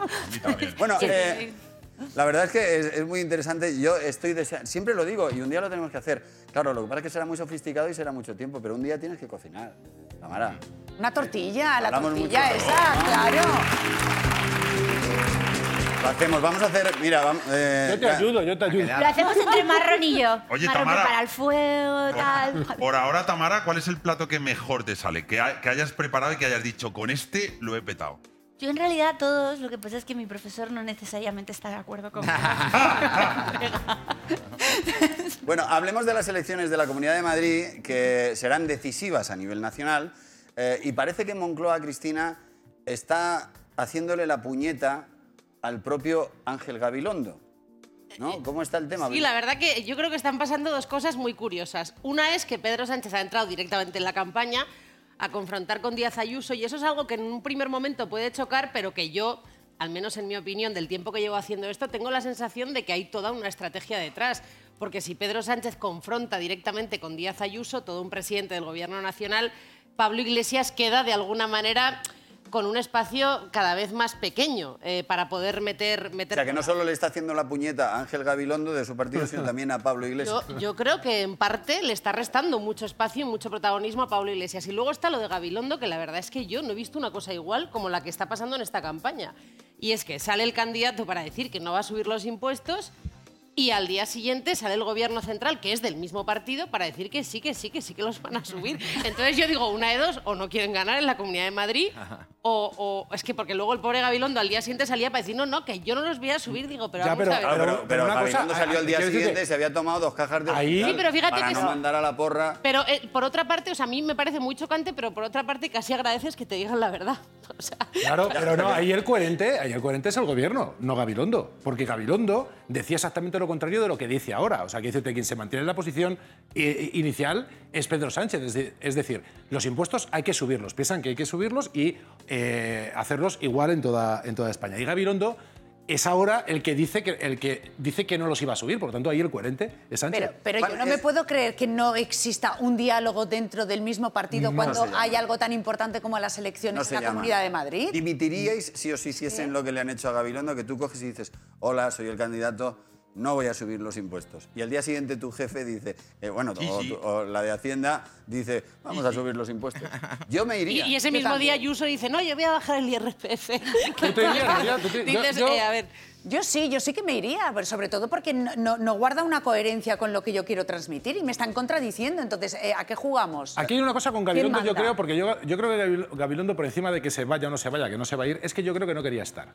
Bueno, Sí, eh, la verdad es que es, es muy interesante. Yo estoy deseando, siempre lo digo, y un día lo tenemos que hacer. Claro, lo que pasa es que será muy sofisticado y será mucho tiempo, pero un día tienes que cocinar. Tamara. Una tortilla, la Hablamos tortilla esa, claro. Lo hacemos, vamos a hacer. Mira, vamos. eh, Yo te ya- ayudo, yo te ayudo. Lo hacemos entre Marrón y yo. Oye, Marrón Tamara. prepara el fuego, tal... Por ahora, Tamara, ¿cuál es el plato que mejor te sale? Que, ha- que hayas preparado y que hayas dicho, con este lo he petado. Yo en realidad todos, lo que pasa es que mi profesor no necesariamente está de acuerdo conmigo. <laughs> <laughs> Bueno, hablemos de las elecciones de la Comunidad de Madrid, que serán decisivas a nivel nacional. eh, y parece que Moncloa, Cristina, está haciéndole la puñeta al propio Ángel Gabilondo. ¿No? ¿Cómo está el tema? Sí, la verdad que yo creo que están pasando dos cosas muy curiosas. Una es que Pedro Sánchez ha entrado directamente en la campaña a confrontar con Díaz Ayuso y eso es algo que en un primer momento puede chocar, pero que yo, al menos en mi opinión, del tiempo que llevo haciendo esto, tengo la sensación de que hay toda una estrategia detrás. Porque si Pedro Sánchez confronta directamente con Díaz Ayuso, todo un presidente del Gobierno Nacional, Pablo Iglesias queda de alguna manera con un espacio cada vez más pequeño eh, para poder meter... O meter sea, que no solo le está haciendo la puñeta a Ángel Gabilondo de su partido, sino <laughs> también a Pablo Iglesias. Yo, yo creo que en parte le está restando mucho espacio y mucho protagonismo a Pablo Iglesias. Y luego está lo de Gabilondo, que la verdad es que yo no he visto una cosa igual como la que está pasando en esta campaña. Y es que sale el candidato para decir que no va a subir los impuestos y al día siguiente sale el gobierno central, que es del mismo partido, para decir que sí, que sí, que sí que los van a subir. Entonces yo digo, una de dos, o no quieren ganar en la Comunidad de Madrid, o, o- es que porque luego el pobre Gabilondo al día siguiente salía para decir, no, no, que yo no los voy a subir. Digo, pero Ya, vamos pero- a ver. Pero, pero pero una cosa, Gabilondo salió al día siguiente, se había tomado dos cajas de Ahí- Sí, pero fíjate para que no es- mandar a la porra. Pero eh, por otra parte, o sea, a mí me parece muy chocante, pero por otra parte casi agradeces que te digan la verdad. <laughs> O sea, Claro, pero no, ahí el coherente, ahí el coherente es el gobierno, no Gabilondo. Porque Gabilondo decía exactamente lo contrario de lo que dice ahora. O sea, que dice que quien se mantiene en la posición eh, inicial es Pedro Sánchez. Es, de- es decir, los impuestos hay que subirlos. Piensan que hay que subirlos y eh, hacerlos igual en toda, en toda España. Y Gabilondo es ahora el que dice que, el que, dice que no los iba a subir. Por lo tanto, ahí el coherente es Sánchez. Pero, pero yo no me puedo creer que no exista un diálogo dentro del mismo partido No cuando hay algo tan importante como las elecciones No en la llama. Comunidad de Madrid. ¿Dimitiríais si os hiciesen lo que le han hecho a Gabilondo? Que tú coges y dices, hola, soy el candidato, no voy a subir los impuestos. Y al día siguiente tu jefe dice, eh, bueno, Sí, o, sí. o la de Hacienda dice, vamos a subir los impuestos. <laughs> Yo me Y, iría. y ese Yo mismo día Ayuso dice, no, yo voy a bajar el IRPF. ¿Tú te irías? ¿Tú te- <laughs> yo- Dices, yo- eh, a ver, Yo sí, yo sí que me iría, pero sobre todo porque no, no- no guarda una coherencia con lo que yo quiero transmitir y me están contradiciendo. Entonces, eh, ¿a qué jugamos? Aquí hay una cosa con ¿Quién Gabilondo, yo creo, porque yo, yo creo que Gabil- Gabilondo, por encima de que se vaya o no se vaya, que no se va a ir, es que yo creo que no quería estar.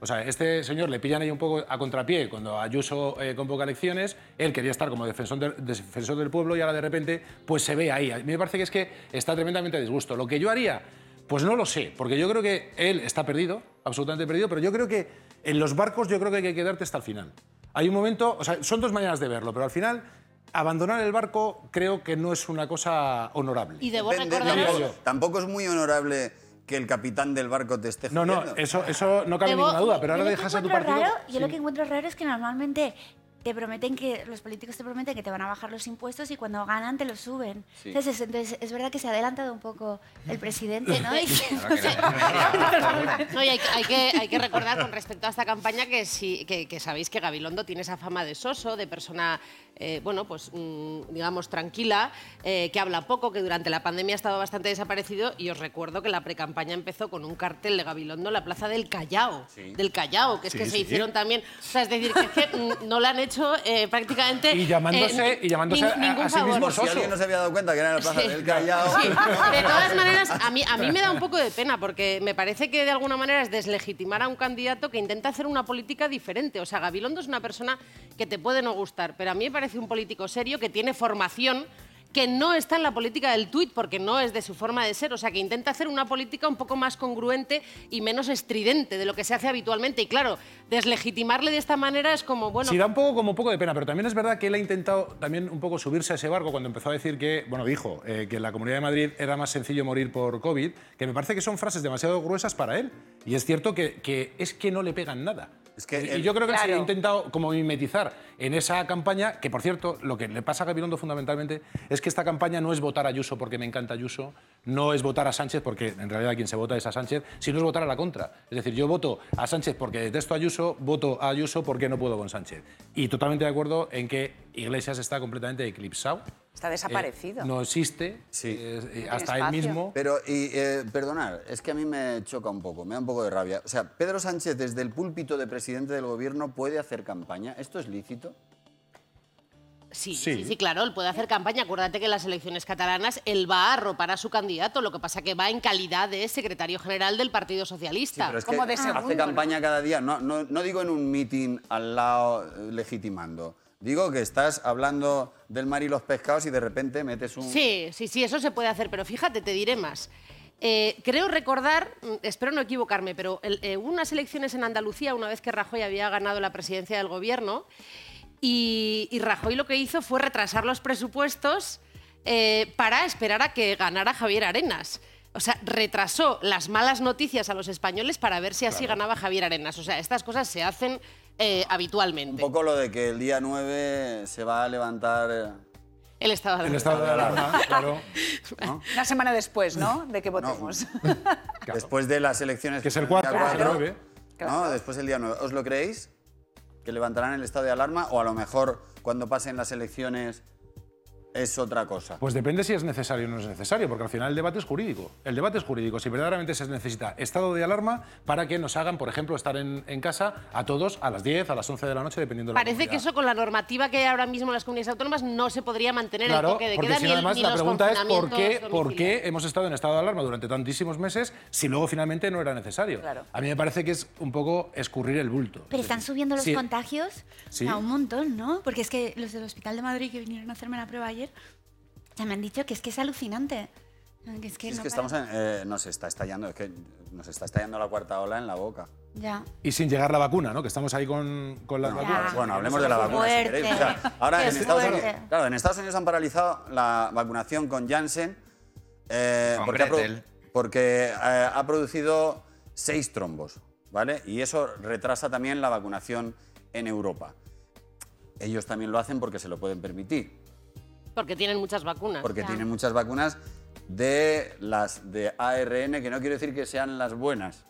O sea, este señor le pillan ahí un poco a contrapié cuando Ayuso eh, convoca elecciones, él quería estar como defensor del, defensor del pueblo y ahora de repente pues se ve ahí. A mí me parece que es que está tremendamente a disgusto. Lo que yo haría, pues no lo sé, porque yo creo que él está perdido, absolutamente perdido, pero yo creo que en los barcos yo creo que hay que quedarte hasta el final. Hay un momento, o sea, son dos maneras de verlo, pero al final abandonar el barco creo que no es una cosa honorable. y debo Depende. Tampoco es muy honorable que el capitán del barco te esté No, no, eso, eso no cabe Debo- ninguna duda, pero ahora dejas a tu partido. raro- yo lo que encuentro raro es que normalmente te prometen que los políticos te prometen que te van a bajar los impuestos y cuando ganan te los suben. Sí. Entonces, es, entonces es verdad que se ha adelantado un poco el presidente, ¿no? <laughs> Y- No, y hay, que- hay que, hay que recordar con respecto a esta campaña que, sí, que, que sabéis que Gabilondo tiene esa fama de soso, de persona, eh, bueno, pues mm, digamos tranquila, eh, que habla poco, que durante la pandemia ha estado bastante desaparecido y os recuerdo que la precampaña empezó con un cartel de Gabilondo en la plaza del Callao, del Callao, que es que se hicieron también, o sea, es decir, que, es que mm, no le han hecho eh, prácticamente... Y llamándose- eh, y llamándose a- ningún a sí favor. mismo si alguien no se había dado cuenta que era en la plaza Sí. del Callao. Sí. De todas maneras, a mí, a mí me da un poco de pena porque me parece que de alguna manera es deslegitimar a un candidato que intenta hacer una política diferente. O sea, Gabilondo es una persona que te puede no gustar, pero a mí me parece un político serio que tiene formación que no está en la política del tuit porque no es de su forma de ser, o sea, que intenta hacer una política un poco más congruente y menos estridente de lo que se hace habitualmente. Y claro, deslegitimarle de esta manera es como, bueno, Sí, da un poco como un poco de pena, pero también es verdad que él ha intentado también un poco subirse a ese barco cuando empezó a decir que, bueno, dijo eh, que en la Comunidad de Madrid era más sencillo morir por COVID, que me parece que son frases demasiado gruesas para él. Y es cierto que, que es que no le pegan nada. Es que y yo creo que se Claro. ha intentado como mimetizar en esa campaña, que por cierto, lo que le pasa a Gabilondo fundamentalmente es que esta campaña no es votar a Ayuso porque me encanta Ayuso, no es votar a Sánchez porque en realidad quien se vota es a Sánchez, sino es votar a la contra. Es decir, yo voto a Sánchez porque detesto a Ayuso, voto a Ayuso porque no puedo con Sánchez. Y totalmente de acuerdo en que Iglesias está completamente eclipsado. Está desaparecido. Eh, no existe, Sí. eh, eh, hasta él mismo. Pero, y, eh, perdonad, es que a mí me choca un poco, me da un poco de rabia. O sea, Pedro Sánchez desde el púlpito de presidente del gobierno puede hacer campaña. ¿Esto es lícito? Sí, Sí. sí, sí, claro, él puede hacer campaña. Acuérdate que en las elecciones catalanas él va a arropar a su candidato, lo que pasa que va en calidad de secretario general del Partido Socialista. Pero es Como que de segundo, hace ¿no? campaña cada día. No, no, no digo en un mitin al lado eh, legitimando. Digo que estás hablando del mar y los pescados y de repente metes un... Sí, sí, sí, eso se puede hacer, pero fíjate, te diré más. Eh, creo recordar, mm, espero no equivocarme, pero el- eh, hubo unas elecciones en Andalucía una vez que Rajoy había ganado la presidencia del gobierno y, y Rajoy lo que hizo fue retrasar los presupuestos eh, para esperar a que ganara Javier Arenas. O sea, retrasó las malas noticias a los españoles para ver si así ganaba Javier Arenas. O sea, estas cosas se hacen eh, Un habitualmente. poco lo de que el día 9 se va a levantar... eh, El estado de El alarma. estado de alarma, <laughs> claro. Una semana después, ¿no? De que votemos. <laughs> Después de las elecciones... Que es el día 4, es el 9. ¿no? Después el día 9. ¿Os lo creéis? ¿Que levantarán el estado de alarma? ¿O a lo mejor cuando pasen las elecciones es otra cosa? Pues depende si es necesario o no es necesario, porque al final el debate es jurídico. El debate es jurídico. Si verdaderamente se necesita estado de alarma para que nos hagan, por ejemplo, estar en, en casa a todos a las 10, a las 11 de la noche, dependiendo de la Parece que eso con la normativa que hay ahora mismo en las comunidades autónomas no se podría mantener el Claro, toque de porque queda ni, el- además ni la los pregunta es por qué, por qué hemos estado en estado de alarma durante tantísimos meses si luego finalmente no era necesario. Claro. A mí me parece que es un poco escurrir el bulto. Pero están subiendo los Sí. contagios Sí. a un montón, ¿no? Porque es que los del Hospital de Madrid que vinieron a hacerme la prueba ayer, ya me han dicho que es que es alucinante. Que es que, es no que estamos en, eh, nos está estallando, es que nos está estallando la cuarta ola en la boca. Ya. Y sin llegar la vacuna, ¿no? Que estamos ahí con, con las No, vacunas. bueno, hablemos de la vacuna si queréis. O sea, ahora en Estados, Unidos, claro, en Estados Unidos han paralizado la vacunación con Janssen eh, Con porque, ha, porque, eh, ha producido seis trombos. ¿vale? Y eso retrasa también la vacunación en Europa. Ellos también lo hacen porque se lo pueden permitir, Porque tienen muchas vacunas. porque tienen muchas vacunas de las de ARN, que no quiero decir que sean las buenas,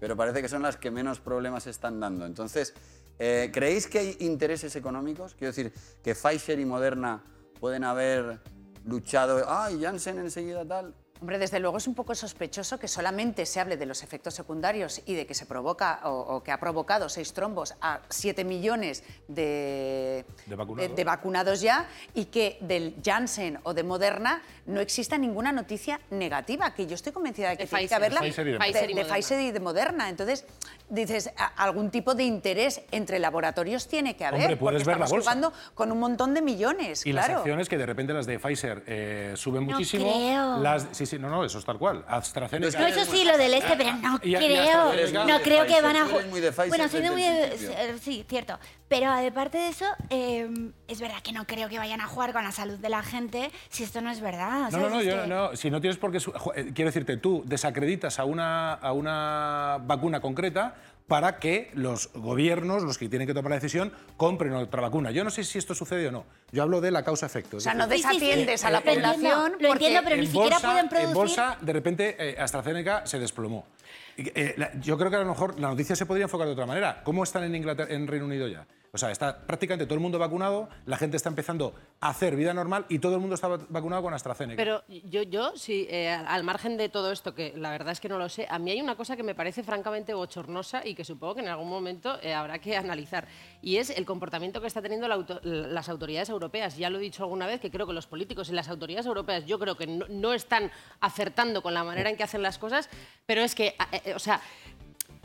pero parece que son las que menos problemas están dando. Entonces, eh, ¿creéis que hay intereses económicos? Quiero decir, que Pfizer y Moderna pueden haber luchado, ay, Janssen enseguida tal. Hombre, desde luego es un poco sospechoso que solamente se hable de los efectos secundarios y de que se provoca o, o que ha provocado seis trombos a 7 millones de, De vacunados. de- de vacunados ya y que del Janssen o de Moderna no exista ninguna noticia negativa, que yo estoy convencida de que De tiene que Pfizer. haberla de Pfizer y de Moderna. Entonces, dices, algún tipo de interés entre laboratorios tiene que haber, Hombre, puedes porque ver la estamos bolsa. jugando con un montón de millones, Y las acciones que de repente las de Pfizer eh, suben No muchísimo. creo. Las, sí, sí, no, no, eso es tal cual. AstraZeneca. No, eso sí, lo del este, pero no Y- creo. No creo que van a. Tú eres muy de Pfizer Bueno, soy de muy. de- eh, Sí, cierto. Pero aparte de eso, eh, es verdad que no creo que vayan a jugar con la salud de la gente si esto no es verdad. No, ¿sabes? no, no, yo que- no, si no tienes por qué... eh, Quiero decirte, tú desacreditas a una, a una vacuna concreta para que los gobiernos, los que tienen que tomar la decisión, compren otra vacuna. Yo no sé si esto sucede o no. Yo hablo de la causa efecto. O sea, no decir, Sí, sí, sí. desatiendes a la Lo entiendo, población. Lo porque- entiendo, pero ni en siquiera bolsa, pueden en producir. bolsa, de repente, eh, AstraZeneca se desplomó. Eh, la- yo creo que a lo mejor la noticia se podría enfocar de otra manera. ¿Cómo están en Inglaterra, en Reino Unido ya? O sea, está prácticamente todo el mundo vacunado, la gente está empezando a hacer vida normal y todo el mundo está va- vacunado con AstraZeneca. Pero yo, yo sí, eh, al margen de todo esto, que la verdad es que no lo sé, a mí hay una cosa que me parece francamente bochornosa y que supongo que en algún momento eh, habrá que analizar, y es el comportamiento que están teniendo las autoridades europeas. Ya lo he dicho alguna vez, que creo que los políticos y las autoridades europeas yo creo que no, no están acertando con la manera en que hacen las cosas, pero es que, eh, o sea,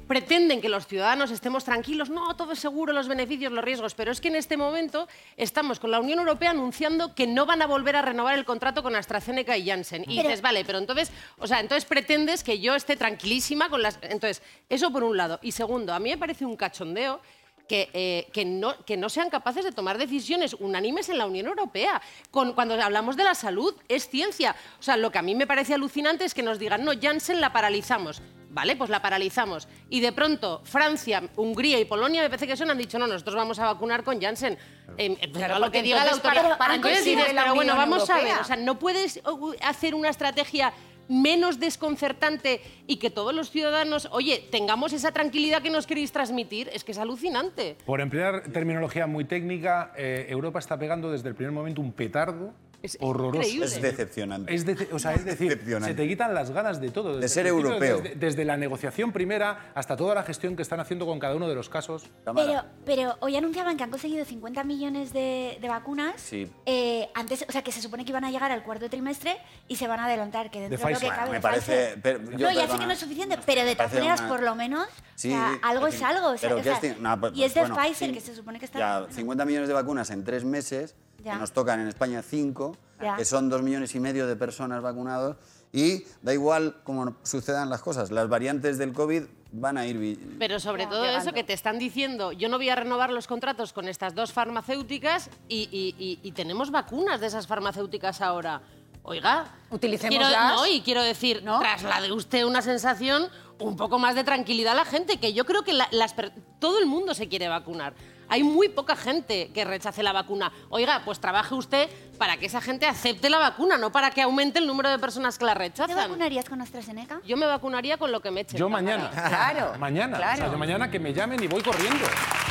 pretenden que los ciudadanos estemos tranquilos, no, todo es seguro, los beneficios, los riesgos, pero es que en este momento estamos con la Unión Europea anunciando que no van a volver a renovar el contrato con AstraZeneca y Janssen. Y Pero- dices, vale, pero entonces, o sea, entonces pretendes que yo esté tranquilísima con las... Entonces, eso por un lado. Y segundo, a mí me parece un cachondeo que, eh, que, no, que no sean capaces de tomar decisiones unánimes en la Unión Europea. Con, cuando hablamos de la salud, es ciencia. O sea, lo que a mí me parece alucinante es que nos digan, no, Janssen la paralizamos. Vale, pues la paralizamos. Y de pronto, Francia, Hungría y Polonia, me parece que son, han dicho, no, nosotros vamos a vacunar con Janssen. Eh, eh, Claro, a lo que diga la autoridad. ¿para- para qué Entonces sirve dices, la pero bueno, vamos a ver, o sea, no puedes uh, hacer una estrategia menos desconcertante y que todos los ciudadanos, oye, tengamos esa tranquilidad que nos queréis transmitir, es que es alucinante. Por emplear terminología muy técnica, eh, Europa está pegando desde el primer momento un petardo Es horroroso. increíble. Es decepcionante. Es, dece- o sea, es decir, Decepcionante. se te quitan las ganas de todo. desde ser el principio, europeo. Desde, desde la negociación primera hasta toda la gestión que están haciendo con cada uno de los casos. Pero, pero hoy anunciaban que han conseguido 50 millones de, de vacunas. Sí. eh, antes, o sea, que se supone que iban a llegar al cuarto trimestre y se van a adelantar, que dentro de, lo que cabe. me de parece- Pfizer- pero yo, no, ya sé que no es suficiente, pero de todas maneras, una- por lo menos, Sí, o sea, algo es algo. o sea, pero o ¿qué sea, esti- no, pues- y es de bueno, Pfizer, que se supone que está. Ya, bueno. 50 millones de vacunas en tres meses, Ya. que nos tocan en España 5, Ya. que son dos millones y medio de personas vacunados, y da igual cómo sucedan las cosas, las variantes del COVID van a ir... vi- Pero sobre Ya, todo llegando. eso que te están diciendo, yo no voy a renovar los contratos con estas dos farmacéuticas y, y- y- y tenemos vacunas de esas farmacéuticas ahora. Oiga, quiero, no, y quiero decir, ¿No? traslade usted una sensación un poco más de tranquilidad a la gente, que yo creo que la- las per- todo el mundo se quiere vacunar. Hay muy poca gente que rechace la vacuna. Oiga, pues trabaje usted para que esa gente acepte la vacuna, no para que aumente el número de personas que la ¿Te rechazan. vacunarías con AstraZeneca? Yo me vacunaría con lo que me echen. Yo mañana. <laughs> Claro, Mañana. O sea, claro. yo mañana que me llamen y voy corriendo.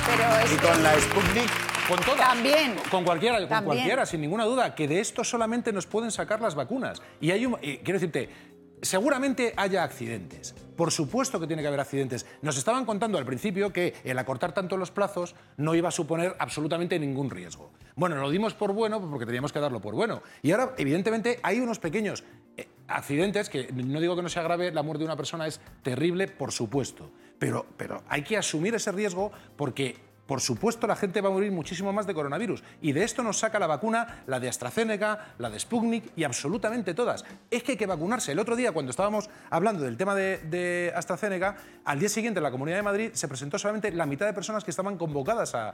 Pero es Y con la Sputnik, Con todas. También. Con cualquiera, con También. cualquiera, sin ninguna duda. Que de esto solamente nos pueden sacar las vacunas. Y hay un. eh, quiero decirte, seguramente haya accidentes. Por supuesto que tiene que haber accidentes. Nos estaban contando al principio que el acortar tanto los plazos no iba a suponer absolutamente ningún riesgo. Bueno, lo dimos por bueno porque teníamos que darlo por bueno. Y ahora, evidentemente, hay unos pequeños eh, accidentes que no digo que no sea grave, la muerte de una persona es terrible, por supuesto. Pero, pero hay que asumir ese riesgo porque por supuesto, la gente va a morir muchísimo más de coronavirus. Y de esto nos saca la vacuna, la de AstraZeneca, la de Sputnik y absolutamente todas. Es que hay que vacunarse. El otro día, cuando estábamos hablando del tema de, de AstraZeneca, al día siguiente en la Comunidad de Madrid se presentó solamente la mitad de personas que estaban convocadas a,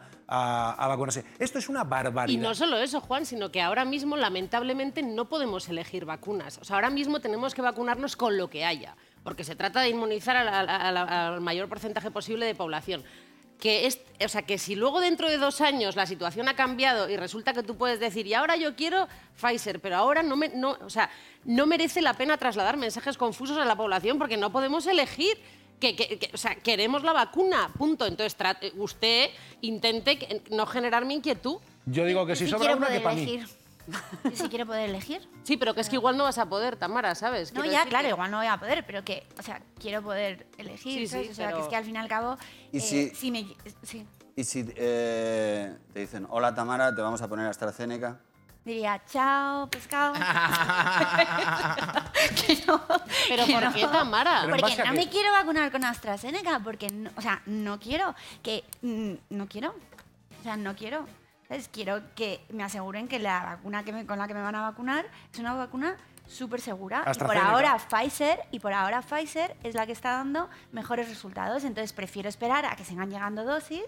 vacunarse. Esto es una barbaridad. Y no solo eso, Juan, sino que ahora mismo, lamentablemente, no podemos elegir vacunas. O sea, ahora mismo tenemos que vacunarnos con lo que haya. porque se trata de inmunizar a la- a la- al mayor porcentaje posible de población. Que es, o sea, que si luego dentro de dos años la situación ha cambiado y resulta que tú puedes decir, y ahora yo quiero Pfizer, pero ahora no, me, no, o sea, no merece la pena trasladar mensajes confusos a la población porque no podemos elegir. Que, que- que- o sea, queremos la vacuna, punto. Entonces, usted intente que- no generarme inquietud. Yo digo que si Sí sobra una, que para mí. Yo sí quiero poder elegir. Sí, pero que es que igual no vas a poder, Tamara, ¿sabes? No, Quiero ya, decir claro, que- igual no voy a poder, pero que, o sea, quiero poder elegir, Sí, sí, ¿sabes? o sea, que pero- es que al fin y al cabo, ¿Y eh, si- me... Sí, Y si eh, te dicen, hola Tamara, te vamos a poner AstraZeneca. diría, chao, pescado. <laughs> <laughs> Que no, Pero que ¿por no. qué, Tamara? Porque no me quiero vacunar con AstraZeneca, porque, no- o sea, no quiero, que mm, no quiero, o sea, no quiero. ¿Sabes? Quiero que me aseguren que la vacuna que me- con la que me van a vacunar es una vacuna súper segura. Y por ahora Pfizer, y por ahora Pfizer es la que está dando mejores resultados, entonces prefiero esperar a que sigan llegando dosis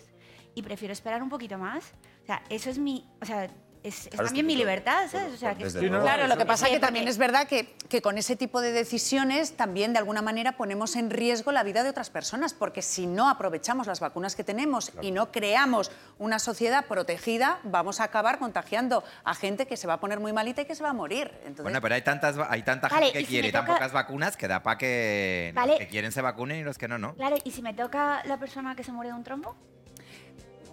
y prefiero esperar un poquito más. O sea, eso es mi, o sea, es, es Claro, también es mi libertad, ¿sabes? O sea, que Desde Sí, no, luego. Claro, lo que pasa es que también es verdad que, que con ese tipo de decisiones también de alguna manera ponemos en riesgo la vida de otras personas, porque si no aprovechamos las vacunas que tenemos y no creamos una sociedad protegida, vamos a acabar contagiando a gente que se va a poner muy malita y que se va a morir. Entonces, Bueno, pero hay, tantas, hay tanta Vale, gente que si quiere y tan toca- pocas vacunas que da para que Vale. los que quieren se vacunen y los que no, no. Claro, ¿y si me toca la persona que se muere de un trombo?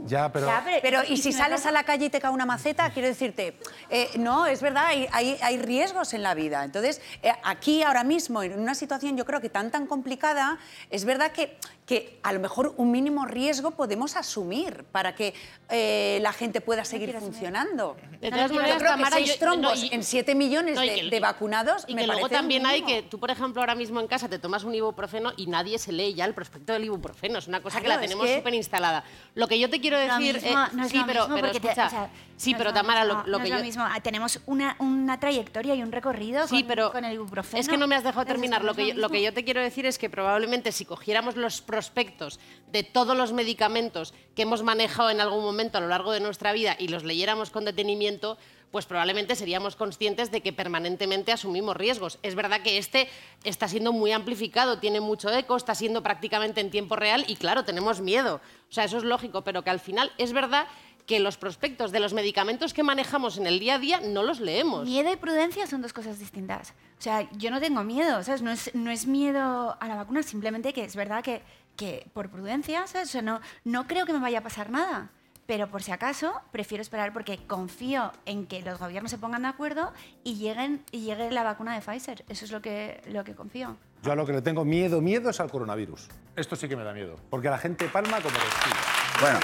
Ya, pero. Ya, Pero, ¿y si sales a la calle y te cae una maceta? Quiero decirte, eh, no, es verdad, hay, hay- hay riesgos en la vida. Entonces, eh, aquí ahora mismo, en una situación yo creo que tan, tan complicada, es verdad que, que a lo mejor un mínimo riesgo podemos asumir para que eh, la gente pueda seguir funcionando. De No, todas yo maneras, yo creo que Tamara, seis yo- trombos no, y- en 7 millones No, y de, que- de vacunados Y me que luego también hay que tú, por ejemplo, ahora mismo en casa te tomas un ibuprofeno y nadie se lee ya el prospecto del ibuprofeno. Es una cosa que Claro, la es tenemos que- súper instalada. Lo que yo te quiero decir... mismo, no es sí, lo pero, mismo pero porque te- escucha, o sea, sí, no pero es lo Tamara, lo, mismo, lo no que es yo... lo mismo. Ah, Tenemos una, una trayectoria y un recorrido Sí, con, pero con el ibuprofeno. es que no me has dejado terminar. Lo que, yo, lo que yo te quiero decir es que probablemente si cogiéramos los prospectos de todos los medicamentos que hemos manejado en algún momento a lo largo de nuestra vida y los leyéramos con detenimiento, pues probablemente seríamos conscientes de que permanentemente asumimos riesgos. Es verdad que este está siendo muy amplificado, tiene mucho eco, está siendo prácticamente en tiempo real y claro, tenemos miedo. O sea, eso es lógico, pero que al final es verdad que los prospectos de los medicamentos que manejamos en el día a día no los leemos. Miedo y prudencia son dos cosas distintas. O sea, yo no tengo miedo, ¿sabes? No es, no es miedo a la vacuna, simplemente que es verdad que, por prudencia, ¿sabes? O sea, no creo que me vaya a pasar nada. Pero por si acaso, prefiero esperar porque confío en que los gobiernos se pongan de acuerdo y, lleguen, y llegue la vacuna de Pfizer. Eso es lo que, lo que confío. Yo a lo que le tengo miedo, miedo es al coronavirus. Esto sí que me da miedo. Porque la gente palma como respira. Bueno,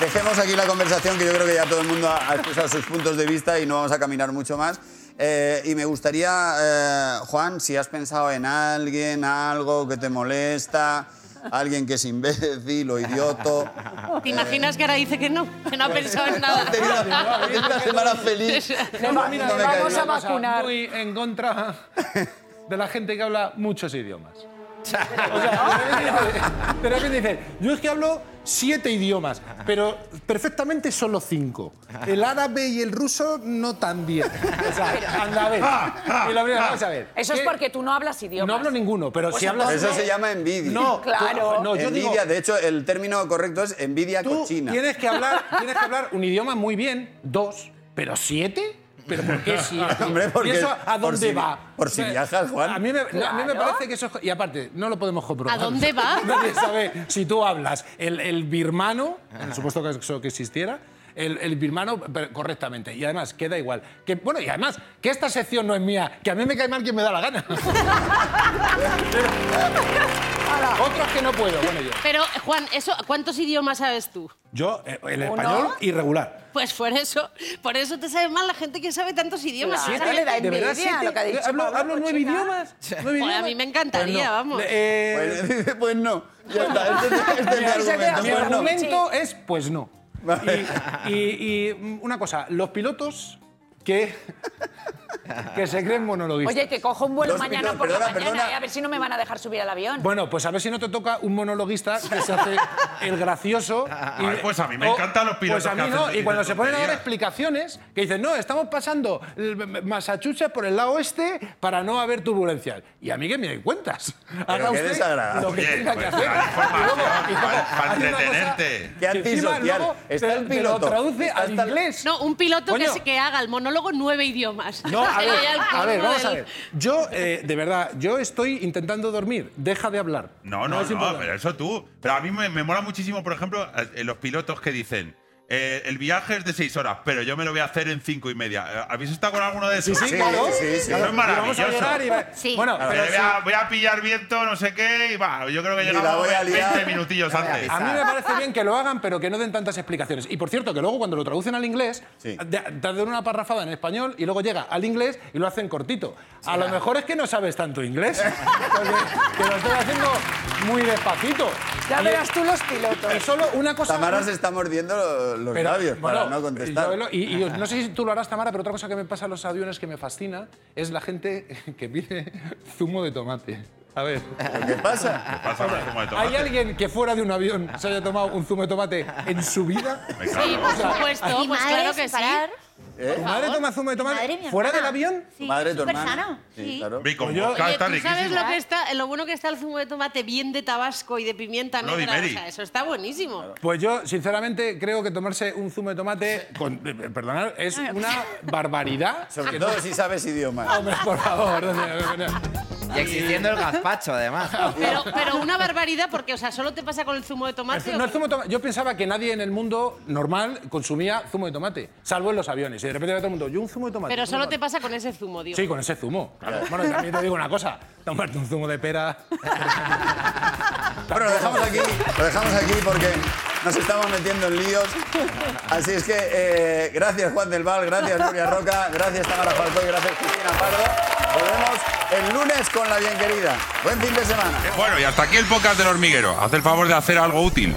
dejemos aquí la conversación, que yo creo que ya todo el mundo ha ha expresado sus puntos de vista y no vamos a caminar mucho más. Eh, y me gustaría, eh, Juan, si has pensado en alguien, algo que te molesta, alguien que es imbécil o idioto. <laughs> ¿Te imaginas que ahora dice que no? Que no ha pensado en nada. <laughs> Una semana feliz. No, No mira, me le cae vamos a vacunar. Muy en contra <laughs> de la gente que habla muchos idiomas. O sea, de repente dice, yo es que hablo siete idiomas, pero perfectamente solo cinco. El árabe y el ruso no tan bien. O sea, anda a ver. Y lo primero, vamos a ver. Eso es ¿qué? porque tú no hablas idiomas. No hablo ninguno, pero si hablas... Eso se llama envidia. No, Claro. No, yo digo, envidia, de hecho, el término correcto es envidia tú cochina. tienes que, hablar, tienes que hablar un idioma muy bien, dos, pero siete... ¿Pero por qué? <laughs> Hombre, porque- ¿Y eso a por dónde si- va? por si viajas, Juan. A mí me, no, a mí me parece que eso... es- Y aparte, no lo podemos comprobar. ¿A dónde va? <laughs> Nadie sabe si tú hablas el, el birmano, en el supuesto que eso que existiera, el, el birmano correctamente. Y además, queda igual. Que, bueno, y además, que esta sección no es mía, que a mí me cae mal quien me da la gana. <laughs> Otros que no puedo, bueno, yo. Pero, Juan, eso, ¿cuántos idiomas sabes tú? Yo, eh, el español irregular. Pues por eso, por eso te sabe mal la gente que sabe tantos idiomas. Claro. ¿Siete? le da ¿De verdad siete? lo que ha dicho ¿Hablo, Pablo hablo nueve idiomas? <laughs> ¿Nueve Joder, a mí me encantaría, Pues no. vamos. Eh, Pues <laughs> pues no. Ya está, este, este es mi argumento. Mi Pues no. argumento es, pues no. Y, y- una cosa, los pilotos que que se creen monologuistas. Oye, que cojo un vuelo Dos mañana minutos, por la mañana perdona. y a ver si no me van a dejar subir al avión. Bueno, pues a ver si no te toca un monologuista que se hace el gracioso. <laughs> Ay, pues a mí me o- encantan los pilotos Pues a que mí no, hacen- y cuando se ponen a dar tonterías. explicaciones, que dicen, no, estamos pasando el Massachusetts por el lado oeste para no haber turbulencias. Y a mí que me den cuentas. Haga qué usted desagradable. lo que Oye, tenga que pues, hacer. dar información, Y luego- y luego para- para hay una cosa entretenerte. Qué que encima antisocial. luego Está te- el te lo piloto. traduce Está al hasta el- inglés. No, un piloto que, Coño. se- que haga el monólogo nueve idiomas. <laughs> No, <laughs> a ver, a ver, vamos a ver. Yo, eh, de verdad, yo estoy intentando dormir. Deja de hablar. No, no, es no, pero eso tú. Pero a mí me, me mola muchísimo, por ejemplo, eh, los pilotos que dicen. Eh, el viaje es de seis horas, pero yo me lo voy a hacer en cinco y media. Eh, ¿Habéis estado con alguno de esos? Sí, sí, Sí, claro. sí, sí. Eso es Y vamos a maravilloso. llegar y va- Sí. Bueno, Pero voy, a, voy a pillar viento, no sé qué, y va. Yo creo que llegamos voy a 20 liar. minutillos La voy a antes. A mí me parece bien que lo hagan, pero que no den tantas explicaciones. Y por cierto, que luego cuando lo traducen al inglés, te dan una parrafada en español y luego llega al inglés y lo hacen cortito. A lo mejor es que no sabes tanto inglés, <laughs> que lo estoy haciendo muy despacito. Ya Y- verás tú los pilotos. Y solo una cosa. Tamara se está mordiendo los Pero, labios para bueno, no contestar. yo y, y <laughs> no sé si tú lo harás, Tamara, pero otra cosa que me pasa en los aviones que me fascina es la gente <laughs> que pide zumo de tomate. A ver. ¿Qué pasa? Pasa con el zumo de tomate. ¿Hay alguien que fuera de un avión se haya tomado un zumo de tomate en su vida? Me cago. Sí, por supuesto, pues claro que sí. ¿Eh? ¿Tu madre toma zumo de madre, tomate mi fuera del hermana. avión? Sí, Madre tu súper hermana. sano. Sí. claro. Y con yo- vodka Oye, está ¿tú sabes riquísimo. lo que está, lo bueno que está el zumo de tomate bien de tabasco y de pimienta Bloody negra? O Mary. sea, eso está buenísimo. Pues yo, sinceramente, creo que tomarse un zumo de tomate, con, eh, perdonad, es una barbaridad. <laughs> Sobre todo si sabes idiomas. Hombre, por favor. no sé, Y existiendo el gazpacho, además. Pero, pero una barbaridad porque, o sea, solo te pasa con el zumo de tomate. No, el zumo de tomate. Yo pensaba que nadie en el mundo normal consumía zumo de tomate, salvo en los aviones. Y de repente ve todo el mundo, yo un zumo de tomate. pero solo te tomate". pasa con ese zumo, digo. Sí, con ese zumo. claro. Bueno, también te digo una cosa, tomarte un zumo de pera. Bueno, lo dejamos aquí, lo dejamos aquí porque nos estamos metiendo en líos. Así es que eh, gracias Juan del Val, gracias Nuria Roca, gracias Tamara Falcó y gracias Cristina Pardo. Volvemos el lunes con la bien querida. Buen fin de semana. Bueno, y hasta aquí el podcast del hormiguero. Haz el favor de hacer algo útil.